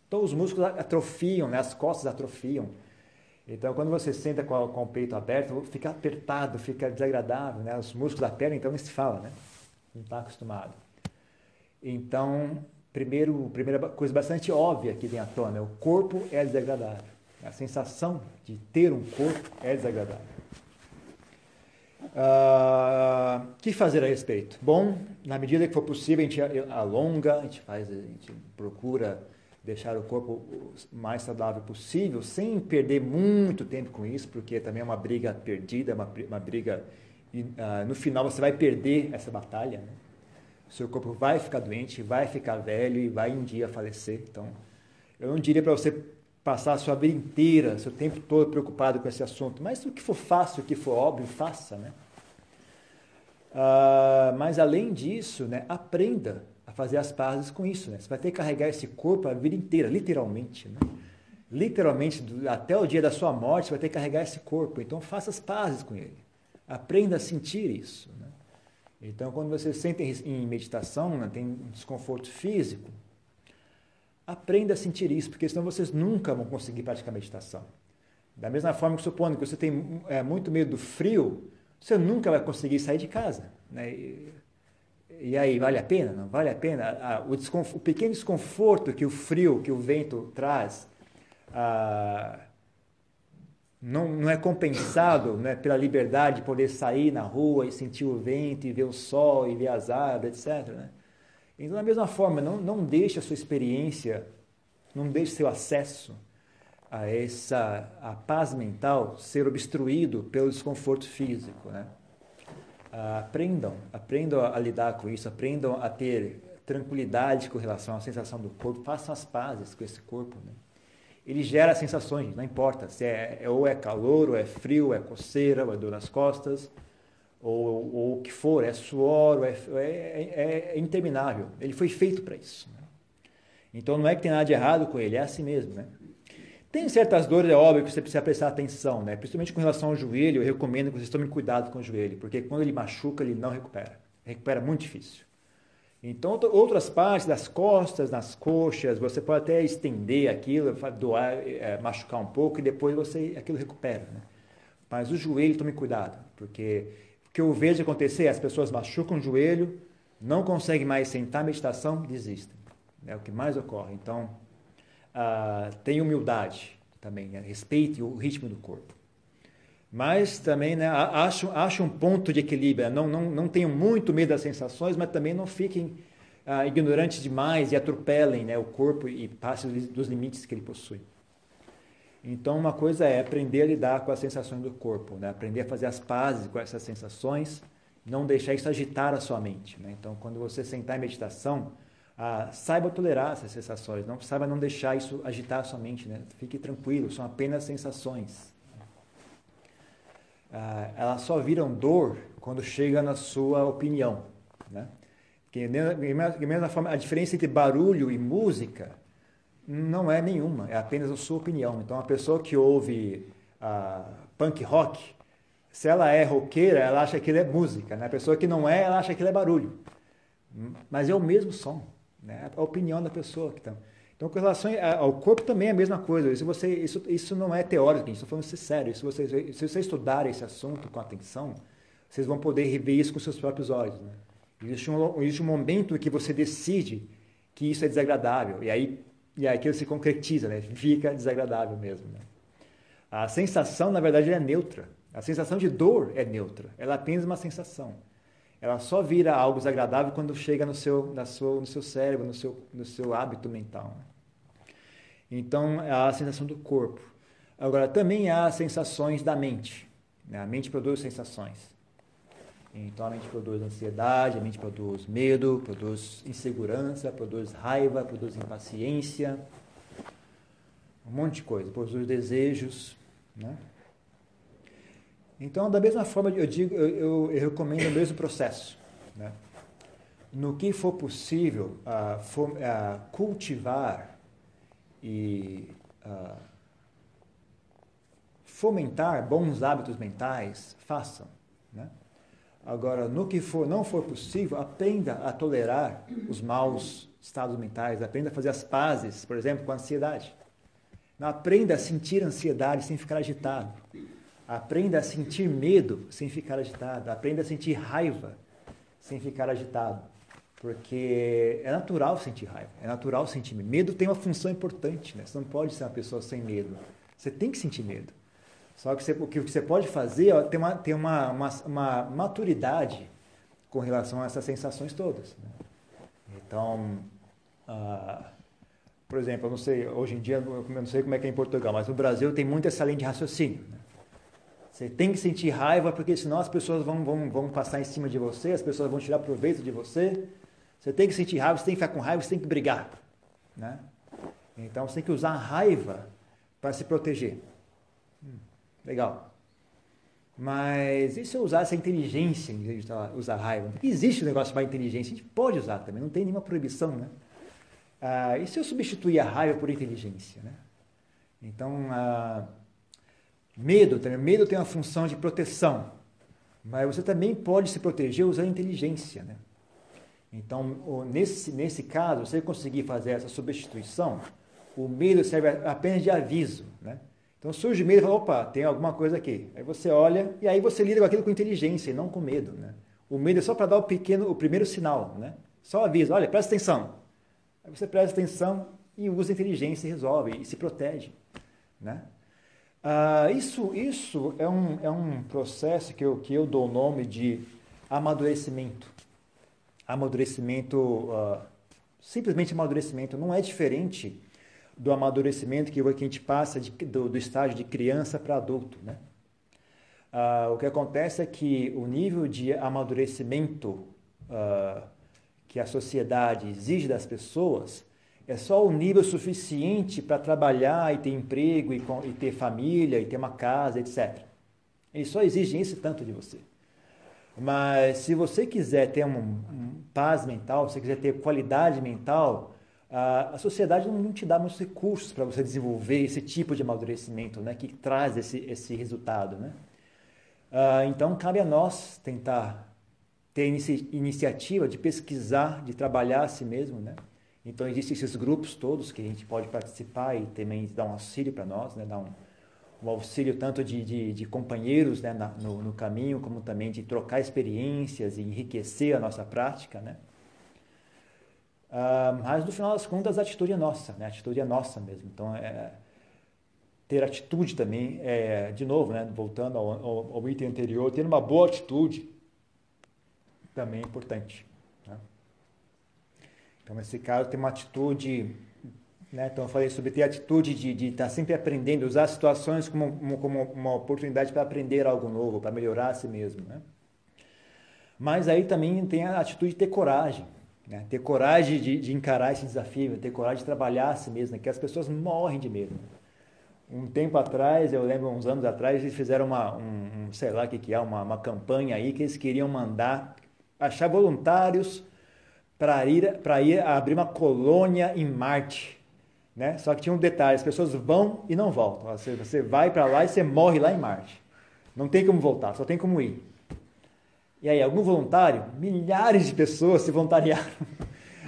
então os músculos atrofiam, né? as costas atrofiam. Então, quando você senta com, com o peito aberto, fica apertado, fica desagradável, né? Os músculos da perna, então, nem se fala, né? Não está acostumado. Então, primeiro, primeira coisa bastante óbvia que vem à tona, o corpo é desagradável. A sensação de ter um corpo é desagradável. O ah, que fazer a respeito? Bom, na medida que for possível, a gente alonga, a gente faz, a gente procura deixar o corpo mais saudável possível, sem perder muito tempo com isso, porque também é uma briga perdida, uma, uma briga. Uh, no final você vai perder essa batalha. Né? Seu corpo vai ficar doente, vai ficar velho e vai um dia falecer. Então, eu não diria para você passar a sua vida inteira, seu tempo todo preocupado com esse assunto, mas o que for fácil, o que for óbvio, faça, né? Uh, mas além disso, né, aprenda a fazer as pazes com isso. Né? Você vai ter que carregar esse corpo a vida inteira, literalmente. Né? Literalmente, até o dia da sua morte, você vai ter que carregar esse corpo. Então, faça as pazes com ele. Aprenda a sentir isso. Né? Então, quando você sente em meditação, né, tem um desconforto físico, aprenda a sentir isso, porque senão vocês nunca vão conseguir praticar meditação. Da mesma forma que supondo que você tem é, muito medo do frio, você nunca vai conseguir sair de casa. Né? E, e aí, vale a pena? Não vale a pena? o, o, pequeno desconforto que o frio, que o vento traz, ah, não, não é compensado né, pela liberdade de poder sair na rua e sentir o vento, e ver o sol, e ver as árvores, etc. Né? Então, da mesma forma, não, não deixe a sua experiência, não deixe seu acesso a essa a paz mental ser obstruído pelo desconforto físico, né? Aprendam, aprendam a, lidar com isso, aprendam a ter tranquilidade com relação à sensação do corpo, façam as pazes com esse corpo, né? Ele gera sensações, não importa se é, é, ou é calor, ou é frio, ou é coceira, ou é dor nas costas, ou, ou o que for, é suor, é, é, é, é, interminável. Ele foi feito para isso. Né? Então não é que tem nada de errado com ele, é assim mesmo, né? Tem certas dores, é óbvio que você precisa prestar atenção, né? Principalmente com relação ao joelho, eu recomendo que vocês tomem cuidado com o joelho, porque quando ele machuca, ele não recupera. Recupera muito difícil. Então, outras partes das costas, nas coxas, você pode até estender aquilo, doar, é, machucar um pouco e depois você aquilo recupera. Né? Mas o joelho, tome cuidado, porque o que eu vejo acontecer, as pessoas machucam o joelho, não conseguem mais sentar meditação, desistem. É o que mais ocorre. Então, ah, tenha humildade também, né? respeite o ritmo do corpo. Mas também né, acho, acho um ponto de equilíbrio. Não, não, não tenham muito medo das sensações, mas também não fiquem ah, ignorantes demais e atropelem né, o corpo e passem dos limites que ele possui. Então, uma coisa é aprender a lidar com as sensações do corpo, né? aprender a fazer as pazes com essas sensações, não deixar isso agitar a sua mente. Né? Então, quando você sentar em meditação, ah, saiba tolerar essas sensações, não saiba não deixar isso agitar a sua mente, né? Fique tranquilo, são apenas sensações. Ah, elas só viram dor quando chega na sua opinião, né? Que, mesma forma, a diferença entre barulho e música não é nenhuma, é apenas a sua opinião. Então, a pessoa que ouve ah, punk rock, se ela é roqueira, ela acha que ele é música. Né? A pessoa que não é, ela acha que ele é barulho. Mas é o mesmo som né? a opinião da pessoa. Que tá. Então, com relação ao corpo também é a mesma coisa. Isso, você, isso, isso não é teórico, a gente está falando isso sério. Isso você, se você estudar esse assunto com atenção, vocês vão poder rever isso com seus próprios olhos. Né? Existe, um, existe um momento que você decide que isso é desagradável, e aí, e aí aquilo se concretiza, né? fica desagradável mesmo. Né? A sensação, na verdade, é neutra. A sensação de dor é neutra. Ela é apenas uma sensação. Ela só vira algo desagradável quando chega no seu, na sua, no seu cérebro, no seu, no seu hábito mental. Né? Então, há a sensação do corpo. Agora, também há sensações da mente. Né? A mente produz sensações. Então, a mente produz ansiedade, a mente produz medo, produz insegurança, produz raiva, produz impaciência, um monte de coisa, produz desejos, né? Então, da mesma forma, eu digo, eu, eu, eu recomendo o mesmo processo. Né? No que for possível, uh, for, uh, cultivar e uh, fomentar bons hábitos mentais, façam. Né? Agora, no que for, não for possível, aprenda a tolerar os maus estados mentais, aprenda a fazer as pazes, por exemplo, com a ansiedade. Aprenda a sentir ansiedade sem ficar agitado. Aprenda a sentir medo sem ficar agitado. Aprenda a sentir raiva sem ficar agitado. Porque é natural sentir raiva, é natural sentir medo. Medo tem uma função importante, né? Você não pode ser uma pessoa sem medo. Você tem que sentir medo. Só que você, o que você pode fazer é ter uma, ter uma, uma, uma maturidade com relação a essas sensações todas. Né? Então, uh, Por exemplo, eu não sei, hoje em dia, eu não sei como é que é em Portugal, mas no Brasil tem muito essa linha de raciocínio. Né? Você tem que sentir raiva, porque senão as pessoas vão, vão, vão passar em cima de você, as pessoas vão tirar proveito de você. Você tem que sentir raiva, você tem que ficar com raiva, você tem que brigar. Né? Então você tem que usar a raiva para se proteger. Hum, legal. Mas e se eu usar essa inteligência em vez de usar raiva? Porque existe um negócio chamado inteligência, a gente pode usar também, não tem nenhuma proibição, né? Ah, e se eu substituir a raiva por inteligência, né? Então, ah, medo, também, medo tem uma função de proteção, mas você também pode se proteger usando inteligência, né? Então, nesse, nesse caso, você conseguir fazer essa substituição, o medo serve apenas de aviso, né? Então surge medo e fala, opa, tem alguma coisa aqui. Aí você olha e aí você lida com aquilo com inteligência e não com medo. Né? O medo é só para dar o pequeno, o primeiro sinal, né? Só avisa, olha, presta atenção. Aí você presta atenção e usa a inteligência e resolve, e se protege. Né? Ah, isso isso é, um, é um processo que eu, que eu dou o nome de amadurecimento. Amadurecimento, uh, simplesmente amadurecimento, não é diferente do amadurecimento que a gente passa de, do, do, estágio de criança para adulto. Né? Ah, o que acontece é que o nível de amadurecimento ah, que a sociedade exige das pessoas é só o nível suficiente para trabalhar e ter emprego e, e, ter família e ter uma casa, etc. Eles só exigem esse tanto de você. Mas se você quiser ter um, um paz mental, se você quiser ter qualidade mental, a sociedade não te dá muitos recursos para você desenvolver esse tipo de amadurecimento, né, que traz esse, esse resultado, né? Ah, então cabe a nós tentar ter inici iniciativa de pesquisar, de trabalhar a si mesmo, né? Então existem esses grupos todos que a gente pode participar e também dar um auxílio para nós, né? Dar um, um auxílio tanto de, de, de companheiros né? Na, no, no caminho, como também de trocar experiências e enriquecer a nossa prática, né? Uh, mas no final das contas a atitude é nossa, né? a atitude é nossa mesmo. Então, é, ter atitude também, é, de novo, né? voltando ao, ao, ao, item anterior, ter uma boa atitude também é importante. Então, nesse caso, ter uma atitude. Né? Então, eu falei sobre ter atitude de, estar sempre aprendendo, usar situações como, como uma oportunidade para aprender algo novo, para melhorar a si mesmo. Né? Mas aí também tem a atitude de ter coragem. Né? Ter coragem de, de, encarar esse desafio, ter coragem de trabalhar a si mesmo, né? que as pessoas morrem de medo. Um tempo atrás, eu lembro uns anos atrás, eles fizeram uma, um, um sei lá o que, que é, uma, uma campanha aí que eles queriam mandar, achar voluntários para ir, ir abrir uma colônia em Marte. Né? Só que tinha um detalhe, as pessoas vão e não voltam. Você, você vai para lá e você morre lá em Marte. Não tem como voltar, só tem como ir. E aí, algum voluntário? Milhares de pessoas se voluntariaram.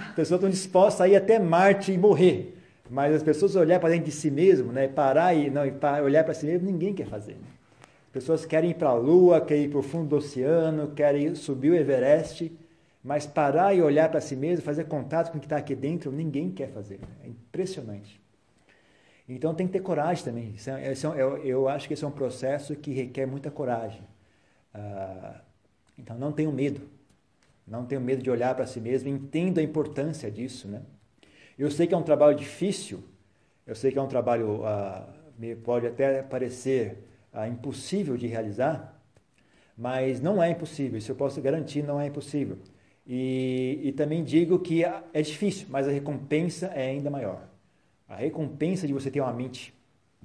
As pessoas estão dispostas a ir até Marte e morrer. Mas as pessoas olhar para dentro de si mesmo, né? parar e não, olhar para si mesmo, ninguém quer fazer. Né? As pessoas querem ir para a Lua, querem ir para o fundo do oceano, querem subir o Everest, mas parar e olhar para si mesmo, fazer contato com o que está aqui dentro, ninguém quer fazer. É impressionante. Então tem que ter coragem também. É, é eu, acho que esse é um processo que requer muita coragem. Ah, então não tenho medo. Não tenho medo de olhar para si mesmo, entendo a importância disso, né? Eu sei que é um trabalho difícil, eu sei que é um trabalho, ah, me pode até parecer ah, impossível de realizar, mas não é impossível, isso eu posso garantir, não é impossível. E, e também digo que é difícil, mas a recompensa é ainda maior. A recompensa de você ter uma mente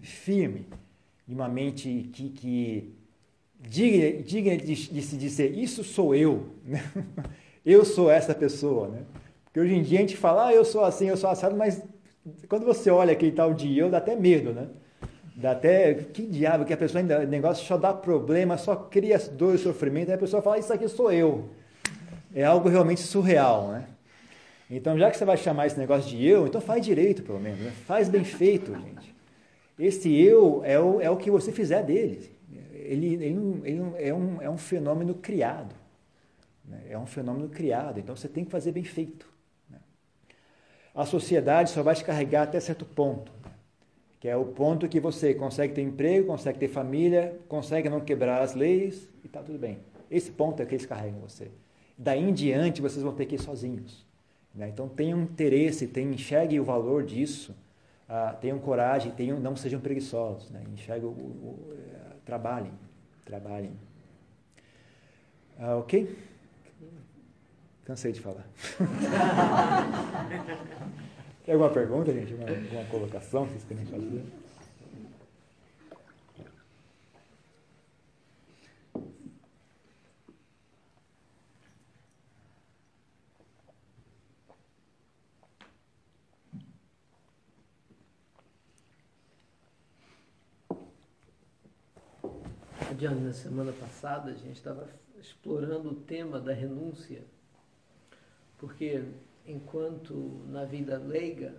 firme, de uma mente que, que digna, digna de, se dizer, isso sou eu, né? eu sou essa pessoa, né? Porque hoje em dia a gente fala, ah, eu sou assim, eu sou assado, mas quando você olha aquele tal de eu, dá até medo, né? Dá até, que diabo, que a pessoa ainda, o negócio só dá problema, só cria dor e sofrimento, aí a pessoa fala, isso aqui sou eu. É algo realmente surreal, né? Então, já que você vai chamar esse negócio de eu, então faz direito, pelo menos, né? faz bem feito, gente. Esse eu é o, é o que você fizer dele ele, ele, ele é, um, é um fenômeno criado. Né? É um fenômeno criado, então você tem que fazer bem feito. Né? A sociedade só vai te carregar até certo ponto, né? que é o ponto que você consegue ter emprego, consegue ter família, consegue não quebrar as leis e está tudo bem. Esse ponto é que eles carregam você. Daí em diante vocês vão ter que ir sozinhos. Né? Então tenham interesse, tenham, enxerguem o valor disso, uh, tenham coragem, tenham, não sejam preguiçosos, né? o, o, uh, trabalhem, trabalhem. Uh, ok? Cansei de falar. Tem alguma pergunta, gente? Uma, alguma colocação que vocês querem fazer? Diana, na semana passada a gente estava explorando o tema da renúncia, porque enquanto na vida leiga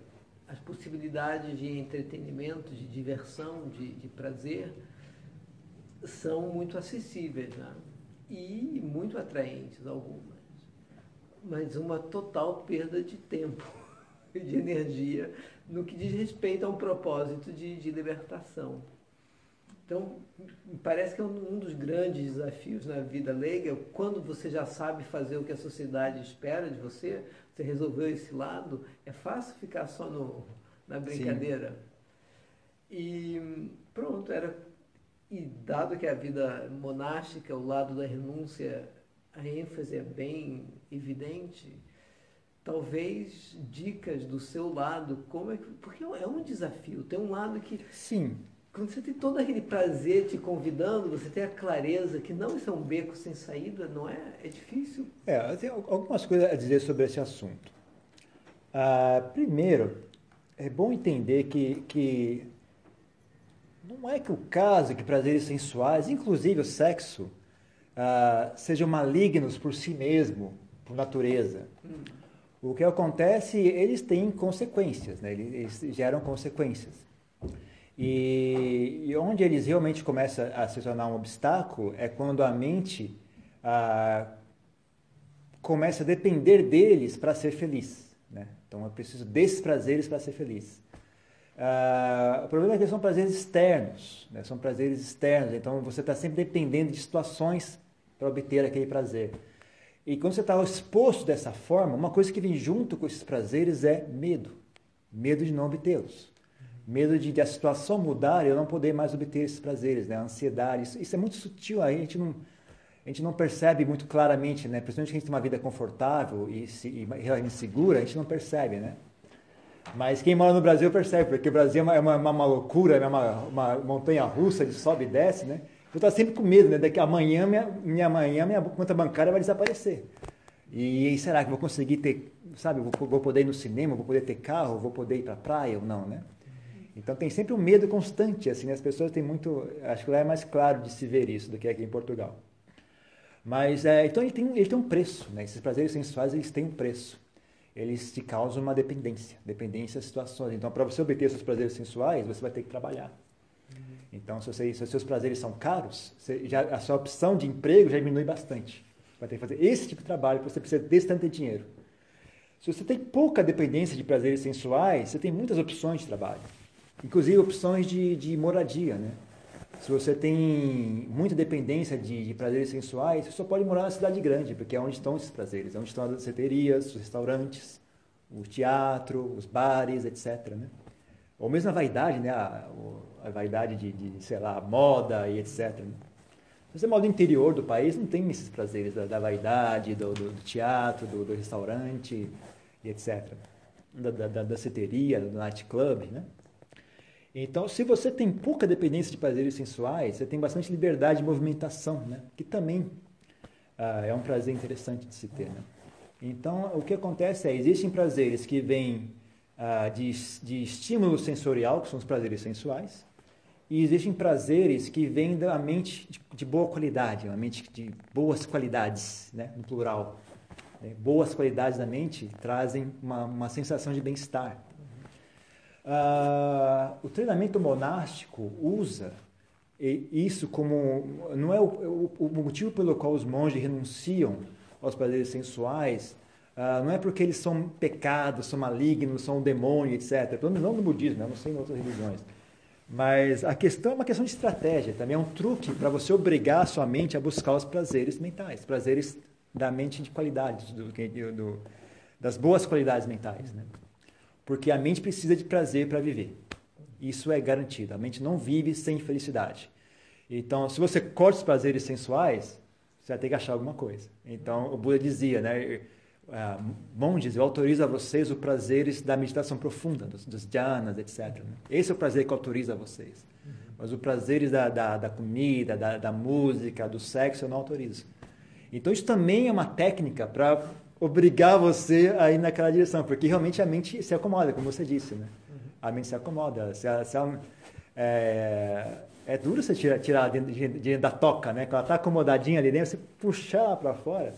as possibilidades de entretenimento, de diversão, de, de prazer são muito acessíveis né? e muito atraentes algumas, mas uma total perda de tempo e de energia no que diz respeito a um propósito de, de libertação. Então, parece que é um dos grandes desafios na vida leiga, quando você já sabe fazer o que a sociedade espera de você, você resolveu esse lado, é fácil ficar só no, na brincadeira. Sim. E pronto, era. E dado que a vida monástica, o lado da renúncia, a ênfase é bem evidente, talvez dicas do seu lado, como é que. Porque é um desafio, tem um lado que. Sim quando você tem todo aquele prazer te convidando, você tem a clareza que não isso é um beco sem saída, não é? É difícil. É, tem algumas coisas a dizer sobre esse assunto. Ah, primeiro, é bom entender que, que não é que o caso que prazeres sensuais, inclusive o sexo, ah, sejam malignos por si mesmo, por natureza. Hum. O que acontece, eles têm consequências, né? eles, eles geram consequências. E, e, onde eles realmente começam a se tornar um obstáculo é quando a mente ah, começa a depender deles para ser feliz. Né? Então eu preciso desses prazeres para ser feliz. Ah, o problema é que são prazeres externos, né? são prazeres externos, então você está sempre dependendo de situações para obter aquele prazer. E quando você está exposto dessa forma, uma coisa que vem junto com esses prazeres é medo medo de não obtê-los medo de, de, a situação mudar e eu não poder mais obter esses prazeres, né? A ansiedade, isso, isso é muito sutil, a gente não a gente não percebe muito claramente, né? Principalmente que a gente tem uma vida confortável e, se, e realmente segura, a gente não percebe, né? Mas quem mora no Brasil percebe, porque o Brasil é uma, é uma, uma loucura, é uma, uma montanha russa de sobe e desce, né? Eu estou sempre com medo, né? Daqui amanhã, minha, minha amanhã, minha conta bancária vai desaparecer. E, e será que vou conseguir ter, sabe, vou, vou poder ir no cinema, vou poder ter carro, vou poder ir para a praia ou não, né? Então tem sempre um medo constante, assim, as pessoas têm muito, acho que lá é mais claro de se ver isso do que aqui em Portugal. Mas é, então ele tem, ele tem um preço, né? Esses prazeres sensuais eles têm um preço. Eles te causam uma dependência, dependência das situações. Então para você obter seus prazeres sensuais, você vai ter que trabalhar. Então se, você, se os seus prazeres são caros, você, já, a sua opção de emprego já diminui bastante. Vai ter que fazer esse tipo de trabalho, você precisa desse tanto de dinheiro. Se você tem pouca dependência de prazeres sensuais, você tem muitas opções de trabalho inclusive opções de, de moradia, né? Se você tem muita dependência de, de, prazeres sensuais, você só pode morar na cidade grande, porque é onde estão esses prazeres, é onde estão as ceterias, os restaurantes, o teatro, os bares, etc. Né? Ou mesmo a vaidade, né? a, a vaidade de, de, sei lá, moda e etc. Né? Se você mora no interior do país, não tem esses prazeres da, da vaidade, do, do, do teatro, do, do, restaurante e etc. Da, da, da ceteria, do nightclub, né? Então, se você tem pouca dependência de prazeres sensuais, você tem bastante liberdade de movimentação, né? que também ah, é um prazer interessante de se ter. Né? Então, o que acontece é, existem prazeres que vêm ah, de, de estímulo sensorial, que são os prazeres sensuais, e existem prazeres que vêm da mente de, de boa qualidade, uma mente de boas qualidades, né? no plural. É, boas qualidades da mente trazem uma, uma sensação de bem-estar. Uh, o treinamento monástico usa isso como não é o, o, motivo pelo qual os monges renunciam aos prazeres sensuais uh, não é porque eles são pecados, são malignos, são um demônio, etc. Pelo menos não no budismo, né? não sei em outras religiões. Mas a questão é uma questão de estratégia, também é um truque para você obrigar a sua mente a buscar os prazeres mentais, prazeres da mente de qualidade, do, do das boas qualidades mentais, né? Porque a mente precisa de prazer para viver. Isso é garantido. A mente não vive sem felicidade. Então, se você corta os prazeres sensuais, você vai ter que achar alguma coisa. Então, o Buda dizia, né? Uh, monges, eu autorizo a vocês os prazeres da meditação profunda, dos, dos jhanas, etc. Né? Esse é o prazer que eu autorizo a vocês. Uhum. Mas os prazeres da, da, da comida, da, da, música, do sexo, eu não autorizo. Então, isso também é uma técnica para obrigar você a ir naquela direção, porque realmente a mente se acomoda, como você disse. Né? A mente se acomoda. Se, se ela, é, é duro você tirar, tirar dentro, de, da toca, né? Quando ela está acomodadinha ali dentro, você puxar para fora,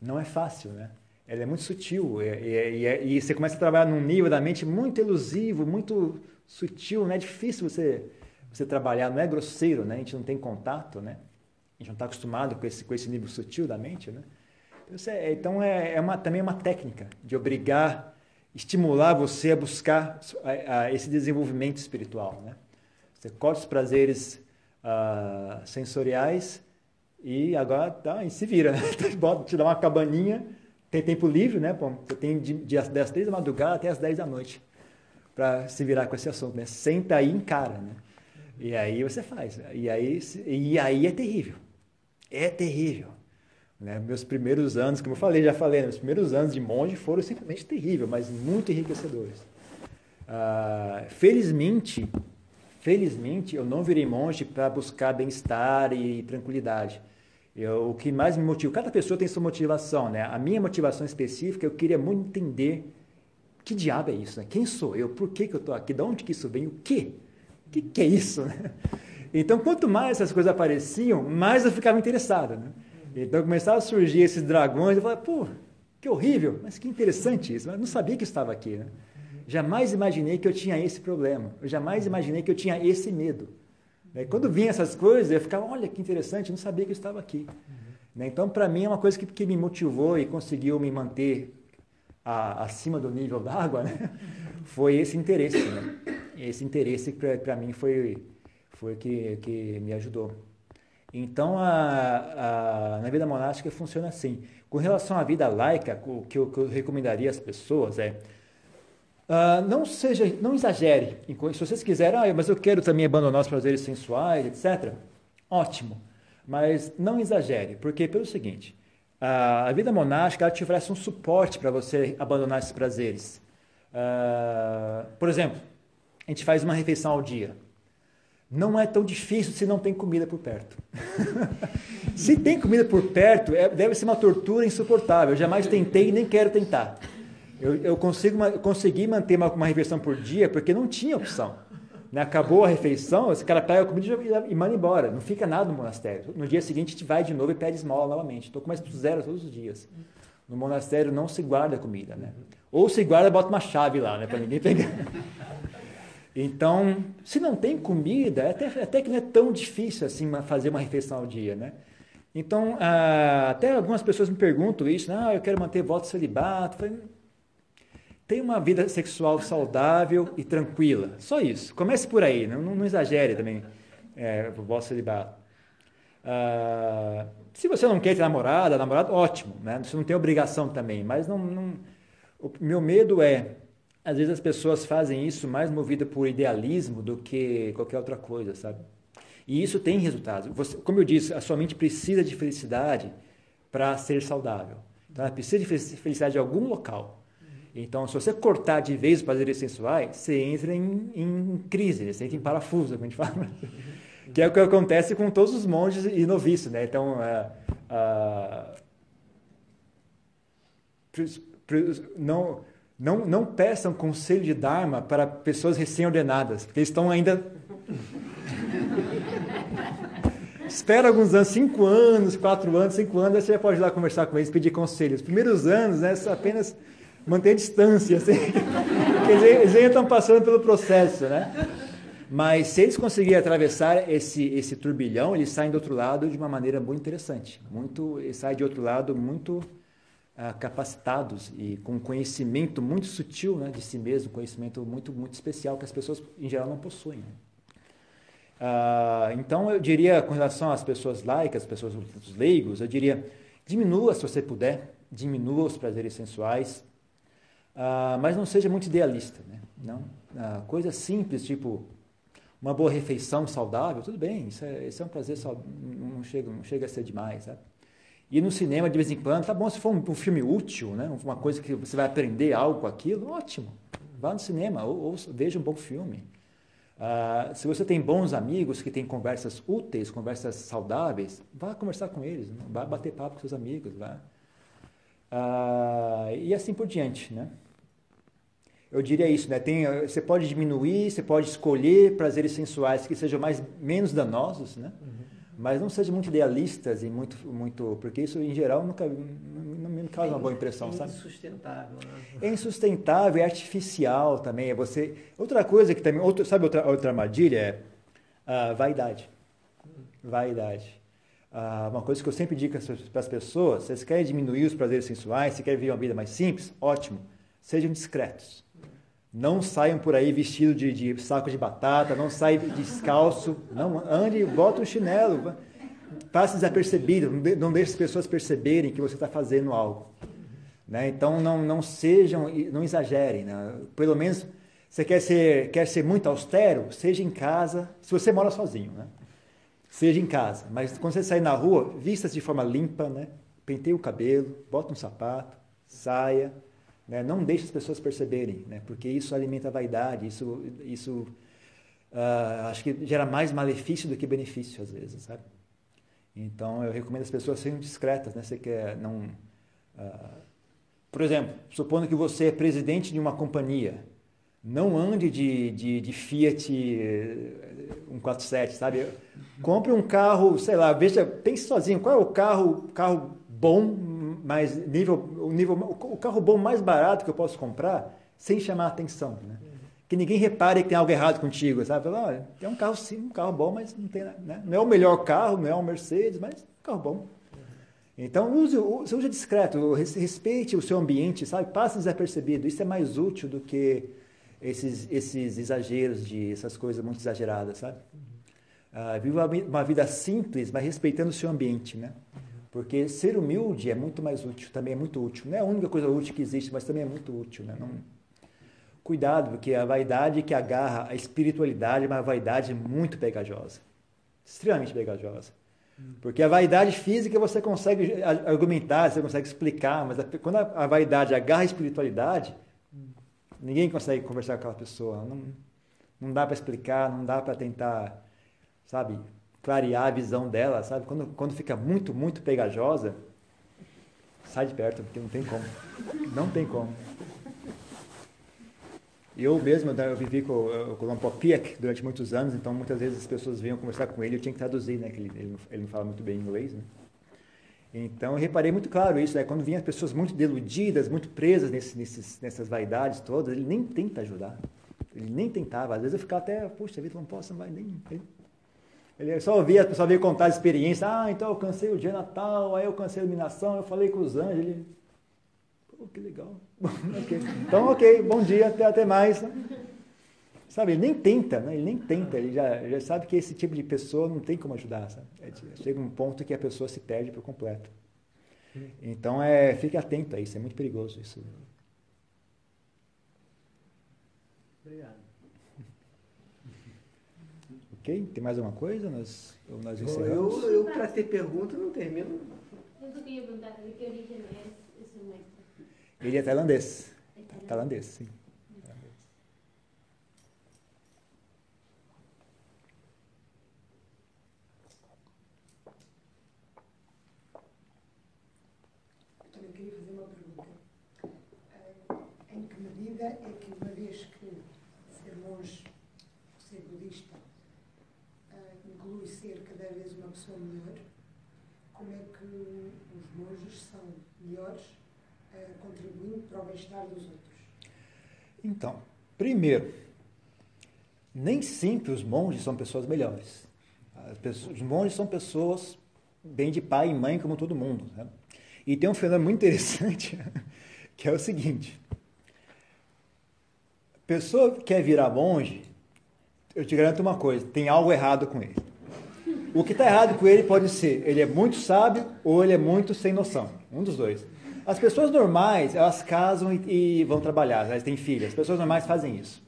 não é fácil, né? Ela é muito sutil e, e, e, e, você começa a trabalhar num nível da mente muito elusivo, muito sutil, né? É difícil você, você trabalhar, não é grosseiro, né? A gente não tem contato, né? A gente não está acostumado com esse, com esse nível sutil da mente, né? Então, é, então é, é uma, também é uma técnica de obrigar, estimular você a buscar a, a esse desenvolvimento espiritual, né? Você corta os prazeres uh, sensoriais e agora tá, e se vira. Né? te dá uma cabaninha, tem tempo livre, né? Pô, você tem de, de, das três da madrugada até as dez da noite para se virar com esse assunto, né? Senta aí e encara, né? E aí você faz. E aí, e aí é terrível. É terrível. Né? Meus primeiros anos, como eu falei, já falei, né? meus primeiros anos de monge foram simplesmente terríveis, mas muito enriquecedores. Uh, felizmente, Felizmente, eu não virei monge para buscar bem-estar e tranquilidade. Eu, o que mais me motiva, cada pessoa tem sua motivação, né? A minha motivação específica, eu queria muito entender que diabo é isso, né? Quem sou eu? Por que, que eu estou aqui? De onde que isso vem? O quê? O que, que é isso, né? Então, quanto mais essas coisas apareciam, mais eu ficava interessado, né? Então, começavam a surgir esses dragões, eu falava, pô, que horrível, mas que interessante isso. Mas não sabia que estava aqui, né? Jamais imaginei que eu tinha esse problema. Eu jamais imaginei que eu tinha esse medo. Né? Quando vinha essas coisas, eu ficava, olha que interessante, não sabia que eu estava aqui. Uhum. Então, para mim, é uma coisa que, que, me motivou e conseguiu me manter a, acima do nível d'água, né? foi esse interesse. Né? Esse interesse, para mim, foi, foi que, que me ajudou. Então, a, a, na vida monástica funciona assim. Com relação à vida laica, o que eu, que eu recomendaria às pessoas é Uh, não seja, não exagere. Se vocês quiserem, ah, mas eu quero também abandonar os prazeres sensuais, etc. Ótimo. Mas não exagere, porque pelo seguinte, uh, a vida monástica te oferece um suporte para você abandonar esses prazeres. Uh, por exemplo, a gente faz uma refeição ao dia. Não é tão difícil se não tem comida por perto. se tem comida por perto, é, deve ser uma tortura insuportável. Eu jamais tentei e nem quero tentar. Eu, eu consigo eu consegui manter uma, uma refeição por dia porque não tinha opção. Né? Acabou a refeição, esse cara pega a comida e, e manda embora. Não fica nada no monastério. No dia seguinte, a gente vai de novo e pede esmola novamente. Então, começa do zero todos os dias. No monastério não se guarda comida, né? Ou se guarda, bota uma chave lá, né? Para ninguém pegar. Então, se não tem comida, é até, até que não é tão difícil assim fazer uma refeição ao dia, né? Então, ah, até algumas pessoas me perguntam isso, ah, eu quero manter voto celibato. Falei, Tenha uma vida sexual saudável e tranquila. Só isso. Comece por aí. Não, não, exagere também é, o vosso celibato. Ah, se você não quer ter namorada, namorado, ótimo. Né? Você não tem obrigação também. Mas não, não, o meu medo é, às vezes as pessoas fazem isso mais movida por idealismo do que qualquer outra coisa, sabe? E isso tem resultados. Você, como eu disse, a sua mente precisa de felicidade para ser saudável. Então, ela precisa de felicidade em algum local. Então, se você cortar de vez os prazeres sensuais, você entra em, em crise, você entra em parafuso, como a gente fala. que é o que acontece com todos os monges e noviços, né? Então, não, não, não peçam conselho de Dharma para pessoas recém-ordenadas, porque eles estão ainda... Espera alguns anos, cinco anos, quatro anos, cinco anos, aí você já pode ir lá conversar com eles, pedir conselhos. Os primeiros anos, né, apenas manter a distância, assim, eles ainda estão passando pelo processo, né? Mas se eles conseguirem atravessar esse, esse turbilhão, eles saem do outro lado de uma maneira muito interessante. Muito, eles saem de outro lado muito capacitados e com conhecimento muito sutil né, de si mesmo, conhecimento muito, muito especial que as pessoas em geral não possuem. Né? Uh, então eu diria, com relação às pessoas laicas, as pessoas os leigos, eu diria, diminua se você puder, diminua os prazeres sensuais, uh, mas não seja muito idealista. Né? Não, uh, coisa simples, tipo uma boa refeição saudável, tudo bem, isso é, isso é um prazer, não chega, não chega a ser demais. Sabe? E no cinema, de vez em quando, tá bom, se for um, um filme útil, né? uma coisa que você vai aprender algo com aquilo, ótimo. Vá no cinema ou, ou veja um bom filme. Uh, se você tem bons amigos que têm conversas úteis, conversas saudáveis, vá conversar com eles, né? vá bater papo com seus amigos, vá. Uh, e assim por diante, né? Eu diria isso, né? Tem, você pode diminuir, você pode escolher prazeres sensuais que sejam mais menos danosos, né? Uhum. Mas não sejam muito idealistas e muito, muito, porque isso em geral nunca não me causa uma boa impressão, é sabe? É insustentável. Né? É insustentável, é artificial também. É você. Outra coisa que também, outro, sabe outra outra armadilha é a vaidade. Vaidade. Uma coisa que eu sempre digo para as pessoas: vocês querem diminuir os prazeres sensuais, se querem viver uma vida mais simples, ótimo. Sejam discretos. Não saiam por aí vestido de, de saco de batata, não saiam descalço, não ande, bota um chinelo, passe desapercebido, não deixe as pessoas perceberem que você está fazendo algo. Né? Então não, não sejam, não exagerem. Né? Pelo menos você quer ser, quer ser muito austero, seja em casa, se você mora sozinho, né? seja em casa. Mas quando você sair na rua, vista-se de forma limpa, né? penteie o cabelo, bota um sapato, saia, né? Não deixe as pessoas perceberem, né? porque isso alimenta a vaidade, isso, isso uh, acho que gera mais malefício do que benefício às vezes, sabe? Então eu recomendo as pessoas serem discretas, né? Você quer não, uh, por exemplo, supondo que você é presidente de uma companhia, não ande de, de, de Fiat 147, eh, sabe? Compre um carro, sei lá, veja, pense sozinho, qual é o carro, carro bom, mais nível, o nível, o carro bom mais barato que eu posso comprar sem chamar atenção, né? Que ninguém repare que tem algo errado contigo, sabe? Fala, olha, tem um carro sim, um carro bom, mas não tem, né? Não é o melhor carro, não é um Mercedes, mas um carro bom. Então, use, use, use discreto, respeite o seu ambiente, sabe? Passe desapercebido. Isso é mais útil do que esses, esses exageros de essas coisas muito exageradas, sabe? Uh, viva uma vida simples, mas respeitando o seu ambiente, né? Porque ser humilde é muito mais útil, também é muito útil. Não é a única coisa útil que existe, mas também é muito útil. Né? Não... Cuidado, porque a vaidade que agarra a espiritualidade é uma vaidade muito pegajosa. Extremamente pegajosa. Porque a vaidade física você consegue argumentar, você consegue explicar, mas quando a, vaidade agarra a espiritualidade, ninguém consegue conversar com aquela pessoa. Não, não dá para explicar, não dá para tentar, sabe, clarear a visão dela, sabe? Quando, quando fica muito, muito pegajosa, sai de perto, porque não tem como. Não tem como. Eu mesmo, eu vivi com, com o Lampopiak durante muitos anos, então muitas vezes as pessoas vinham conversar com ele, eu tinha que traduzir, né? Que ele, ele, ele não fala muito bem inglês, né? Então, eu reparei muito claro isso, né? Quando vinham as pessoas muito deludidas, muito presas nesse, nesses, nessas vaidades todas, ele nem tenta ajudar. Ele nem tentava. Às vezes eu ficava até, puxa vida, não posso, não vai nem... Ele ele só ouvia, a pessoa veio contar a experiência. Ah, então eu cansei o dia natal, aí eu cansei a iluminação, eu falei com os anjos. Ele, pô, que legal. okay. Então, ok, bom dia, até, até mais. Sabe, ele nem tenta, né? ele nem tenta, ele já, já sabe que esse tipo de pessoa não tem como ajudar. Sabe? É, chega um ponto que a pessoa se perde por completo. Então, é, fique atento a isso, é muito perigoso isso. Obrigado. Ok? Tem mais alguma coisa? Nós, nós encerramos? Eu, eu para ter pergunta, não termino. Eu só queria perguntar de que origem é esse mestre? Ele é tailandês. É tailandês, sim. Eu queria fazer uma pergunta. Eh, em que medida é que, uma vez que ser monge, ser budista, inclui ser cada vez uma pessoa melhor, como é que os monges são melhores uh, contribuindo para o bem-estar dos outros? Então, primeiro, nem sempre os monges são pessoas melhores. Pessoas, os monges são pessoas bem de pai e mãe como todo mundo. Né? E tem um fenômeno muito interessante, que é o seguinte. Pessoa que quer virar monge, eu te garanto uma coisa, tem algo errado com ele. O que está errado com ele pode ser, ele é muito sábio ou ele é muito sem noção. Um dos dois. As pessoas normais, elas casam e, e vão trabalhar, elas têm filhas. As pessoas normais fazem isso.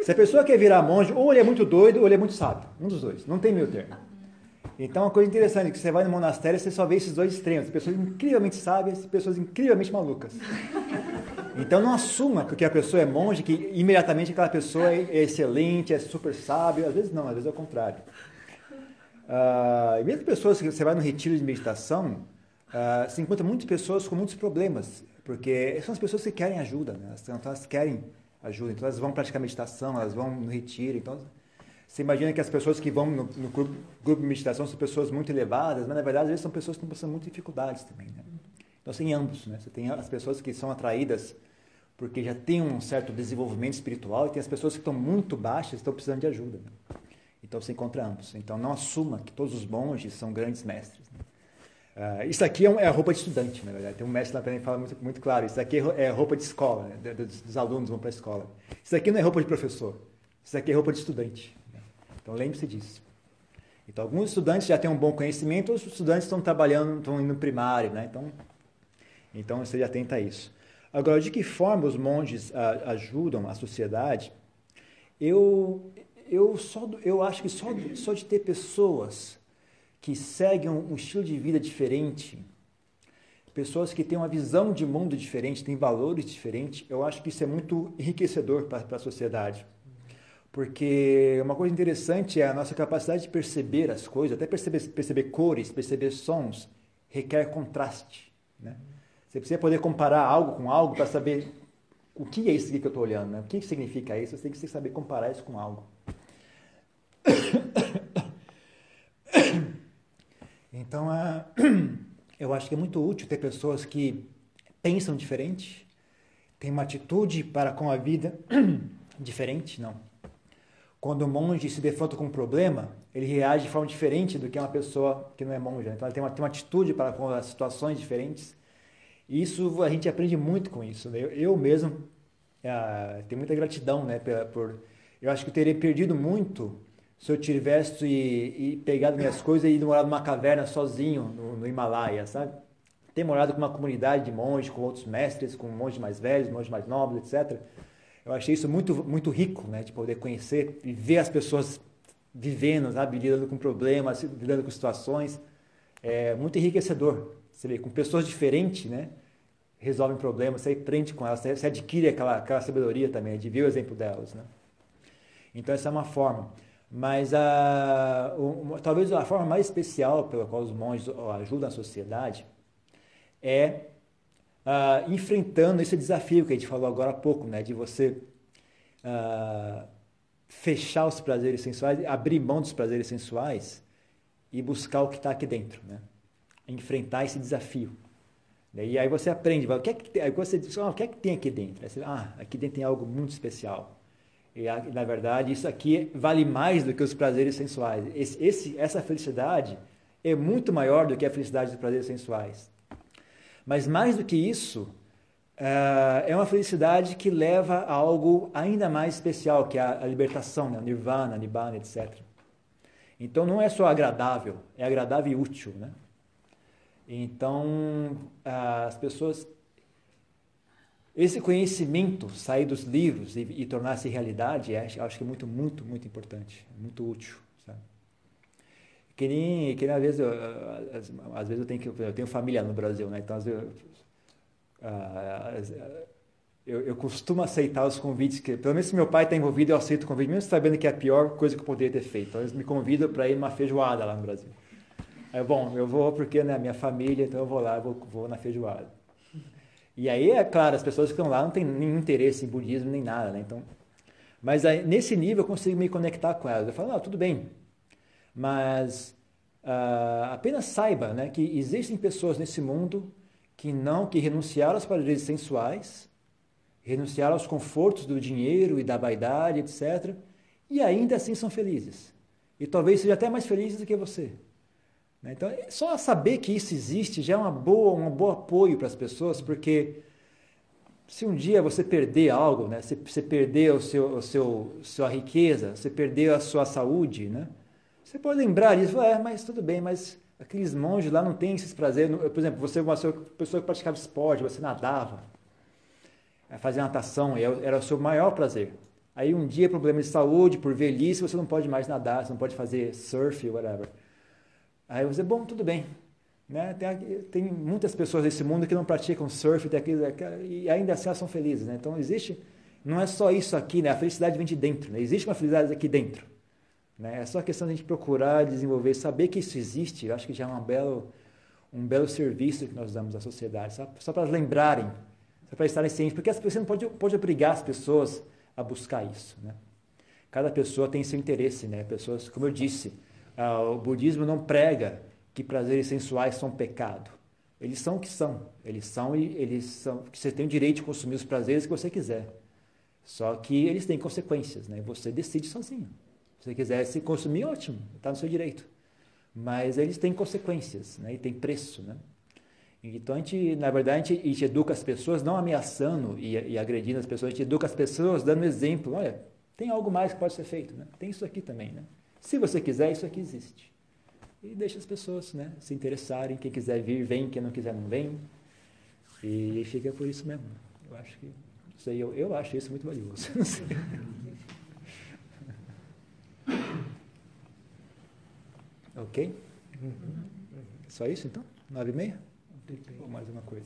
Se a pessoa quer virar monge, ou ele é muito doido ou ele é muito sábio. Um dos dois. Não tem meio termo. Então, uma coisa interessante é que você vai no monastério, você só vê esses dois extremos. Pessoas incrivelmente sábias e pessoas incrivelmente malucas. Então, não assuma que a pessoa é monge, que imediatamente aquela pessoa é excelente, é super sábio. Às vezes não, às vezes é o contrário. Uh, mesmo pessoas que você vai no retiro de meditação, uh, você encontra muitas pessoas com muitos problemas, porque são as pessoas que querem ajuda, né? então elas querem ajuda, então elas vão praticar meditação, elas vão no retiro, então você imagina que as pessoas que vão no, no grupo, grupo, de meditação são pessoas muito elevadas, mas na verdade às vezes são pessoas que estão passando muitas dificuldades também. Né? Então tem ambos, né? Você tem as pessoas que são atraídas porque já têm um certo desenvolvimento espiritual e tem as pessoas que estão muito baixas e estão precisando de ajuda. Né? Então você encontra ambos. Então não assuma que todos os monges são grandes mestres. Né? Uh, isso aqui é, um, é, a roupa de estudante, na verdade. Tem um mestre lá que fala muito, muito claro. Isso aqui é, é roupa de escola, né? dos, dos, alunos vão para a escola. Isso aqui não é roupa de professor. Isso aqui é roupa de estudante. Né? Então lembre-se disso. Então alguns estudantes já têm um bom conhecimento, outros estudantes estão trabalhando, estão indo primário, né? Então, então você já tenta isso. Agora, de que forma os monges a, ajudam a sociedade? Eu, eu, só, eu acho que só, só de ter pessoas que seguem um estilo de vida diferente, pessoas que têm uma visão de mundo diferente, têm valores diferentes, eu acho que isso é muito enriquecedor para a sociedade. Porque uma coisa interessante é a nossa capacidade de perceber as coisas, até perceber, perceber cores, perceber sons, requer contraste. Né? Você precisa poder comparar algo com algo para saber o que é isso que eu estou olhando, né? o que significa isso, você tem que saber comparar isso com algo. Então, eu acho que é muito útil ter pessoas que pensam diferente, têm uma atitude para com a vida diferente, não. Quando o monge se defronta com um problema, ele reage de forma diferente do que uma pessoa que não é. Né? Então, ele tem uma, tem uma atitude para com as situações diferentes. E isso a gente aprende muito com isso. Né? Eu, eu mesmo é, tenho muita gratidão, né, por eu acho que eu teria perdido muito se eu tivesse e, e pegado minhas coisas e ido morar numa caverna sozinho no, no Himalaia, sabe? Ter morado com uma comunidade de monges, com outros mestres, com monges mais velhos, monges mais novos, etc. Eu achei isso muito, muito rico, né? De poder conhecer e ver as pessoas vivendo, sabe? Lidando com problemas, lidando com situações. É muito enriquecedor. Você vê, com pessoas diferentes, né? Resolvem problemas, você aprende com elas, você adquire aquela, aquela sabedoria também, de ver o exemplo delas, né? Então, essa é uma forma. Mas a, talvez a forma mais especial pela qual os monges ajudam a sociedade é uh, enfrentando esse desafio que a gente falou agora há pouco, né, de você uh, fechar os prazeres sensuais, abrir mão dos prazeres sensuais e buscar o que está aqui dentro, né? enfrentar esse desafio. E aí você aprende, o que é que, aí você diz, oh, o que é que tem aqui dentro? Aí você, ah, aqui dentro tem algo muito especial. E, na verdade, isso aqui vale mais do que os prazeres sensuais. Esse, esse, essa felicidade é muito maior do que a felicidade dos prazeres sensuais. Mas mais do que isso, uh, é uma felicidade que leva a algo ainda mais especial, que é a, libertação, né? nirvana, nibbana, etc. Então não é só agradável, é agradável e útil. Né? Então uh, as pessoas esse conhecimento sair dos livros e, e tornar-se realidade, é, acho que é muito, muito, muito importante, muito útil. Sabe? Que nem, que nem às vezes, eu, às, às, vezes eu tenho, eu tenho família no Brasil, né? então às vezes eu, eu, costumo aceitar os convites, que, pelo menos se meu pai está envolvido, eu aceito o convite, mesmo sabendo que é a pior coisa que eu poderia ter feito. Então eles me convidam para ir numa feijoada lá no Brasil. Aí, bom, eu vou porque né, minha família, então eu vou lá, vou, vou na feijoada. E aí, é claro, as pessoas que estão lá não têm nenhum interesse em budismo nem nada, né? Então, mas aí, nesse nível eu consigo me conectar com elas. Eu falo, não, tudo bem, mas uh, apenas saiba né, que existem pessoas nesse mundo que não, que renunciaram aos prazeres sensuais, renunciaram aos confortos do dinheiro e da vaidade, etc., e ainda assim são felizes. E talvez sejam até mais felizes do que você. Né? Então, só saber que isso existe já é uma boa, um bom apoio para as pessoas, porque se um dia você perder algo, né? você, você perder o seu, o seu, sua riqueza, você perder a sua saúde, né? você pode lembrar disso, é, mas tudo bem, mas Aqueles monges lá não têm esses prazeres. Por exemplo, você é uma pessoa que praticava esporte, você nadava, eh, fazia natação, era o seu maior prazer. Aí um dia, problema de saúde, por velhice, você não pode mais nadar, você não pode fazer surf, whatever. Aí você, bom, tudo bem. Né? Tem, tem muitas pessoas nesse mundo que não praticam surf aquilo, e ainda assim elas são felizes. Né? Então existe, não é só isso aqui, né? a felicidade vem de dentro. Né? Existe uma felicidade aqui dentro. Né? É só questão de a gente procurar, desenvolver, saber que isso existe. Eu acho que já é um belo, um belo serviço que nós damos à sociedade, só, só para lembrarem, só para estarem cientes, porque você não pode, pode obrigar as pessoas a buscar isso. Né? Cada pessoa tem seu interesse, né? Pessoas, como eu disse, o budismo não prega que prazeres sensuais são pecado. Eles são o que são. Eles são e eles são você tem o direito de consumir os prazeres que você quiser. Só que eles têm consequências, né? Você decide sozinho. Se você quiser se consumir, ótimo, está no seu direito. Mas eles têm consequências, né? E tem preço, né? Então, a gente, na verdade, a gente, a gente educa as pessoas não ameaçando e, e, agredindo as pessoas, a gente educa as pessoas dando exemplo. Olha, tem algo mais que pode ser feito, né? Tem isso aqui também, né? Se você quiser, isso aqui existe e deixa as pessoas né, se interessarem. Quem quiser vir, vem. Quem não quiser, não vem. E fica por isso mesmo. Eu acho que isso aí, eu, eu acho isso muito valioso. ok? Só isso então? Nove e meia? Ou mais uma coisa?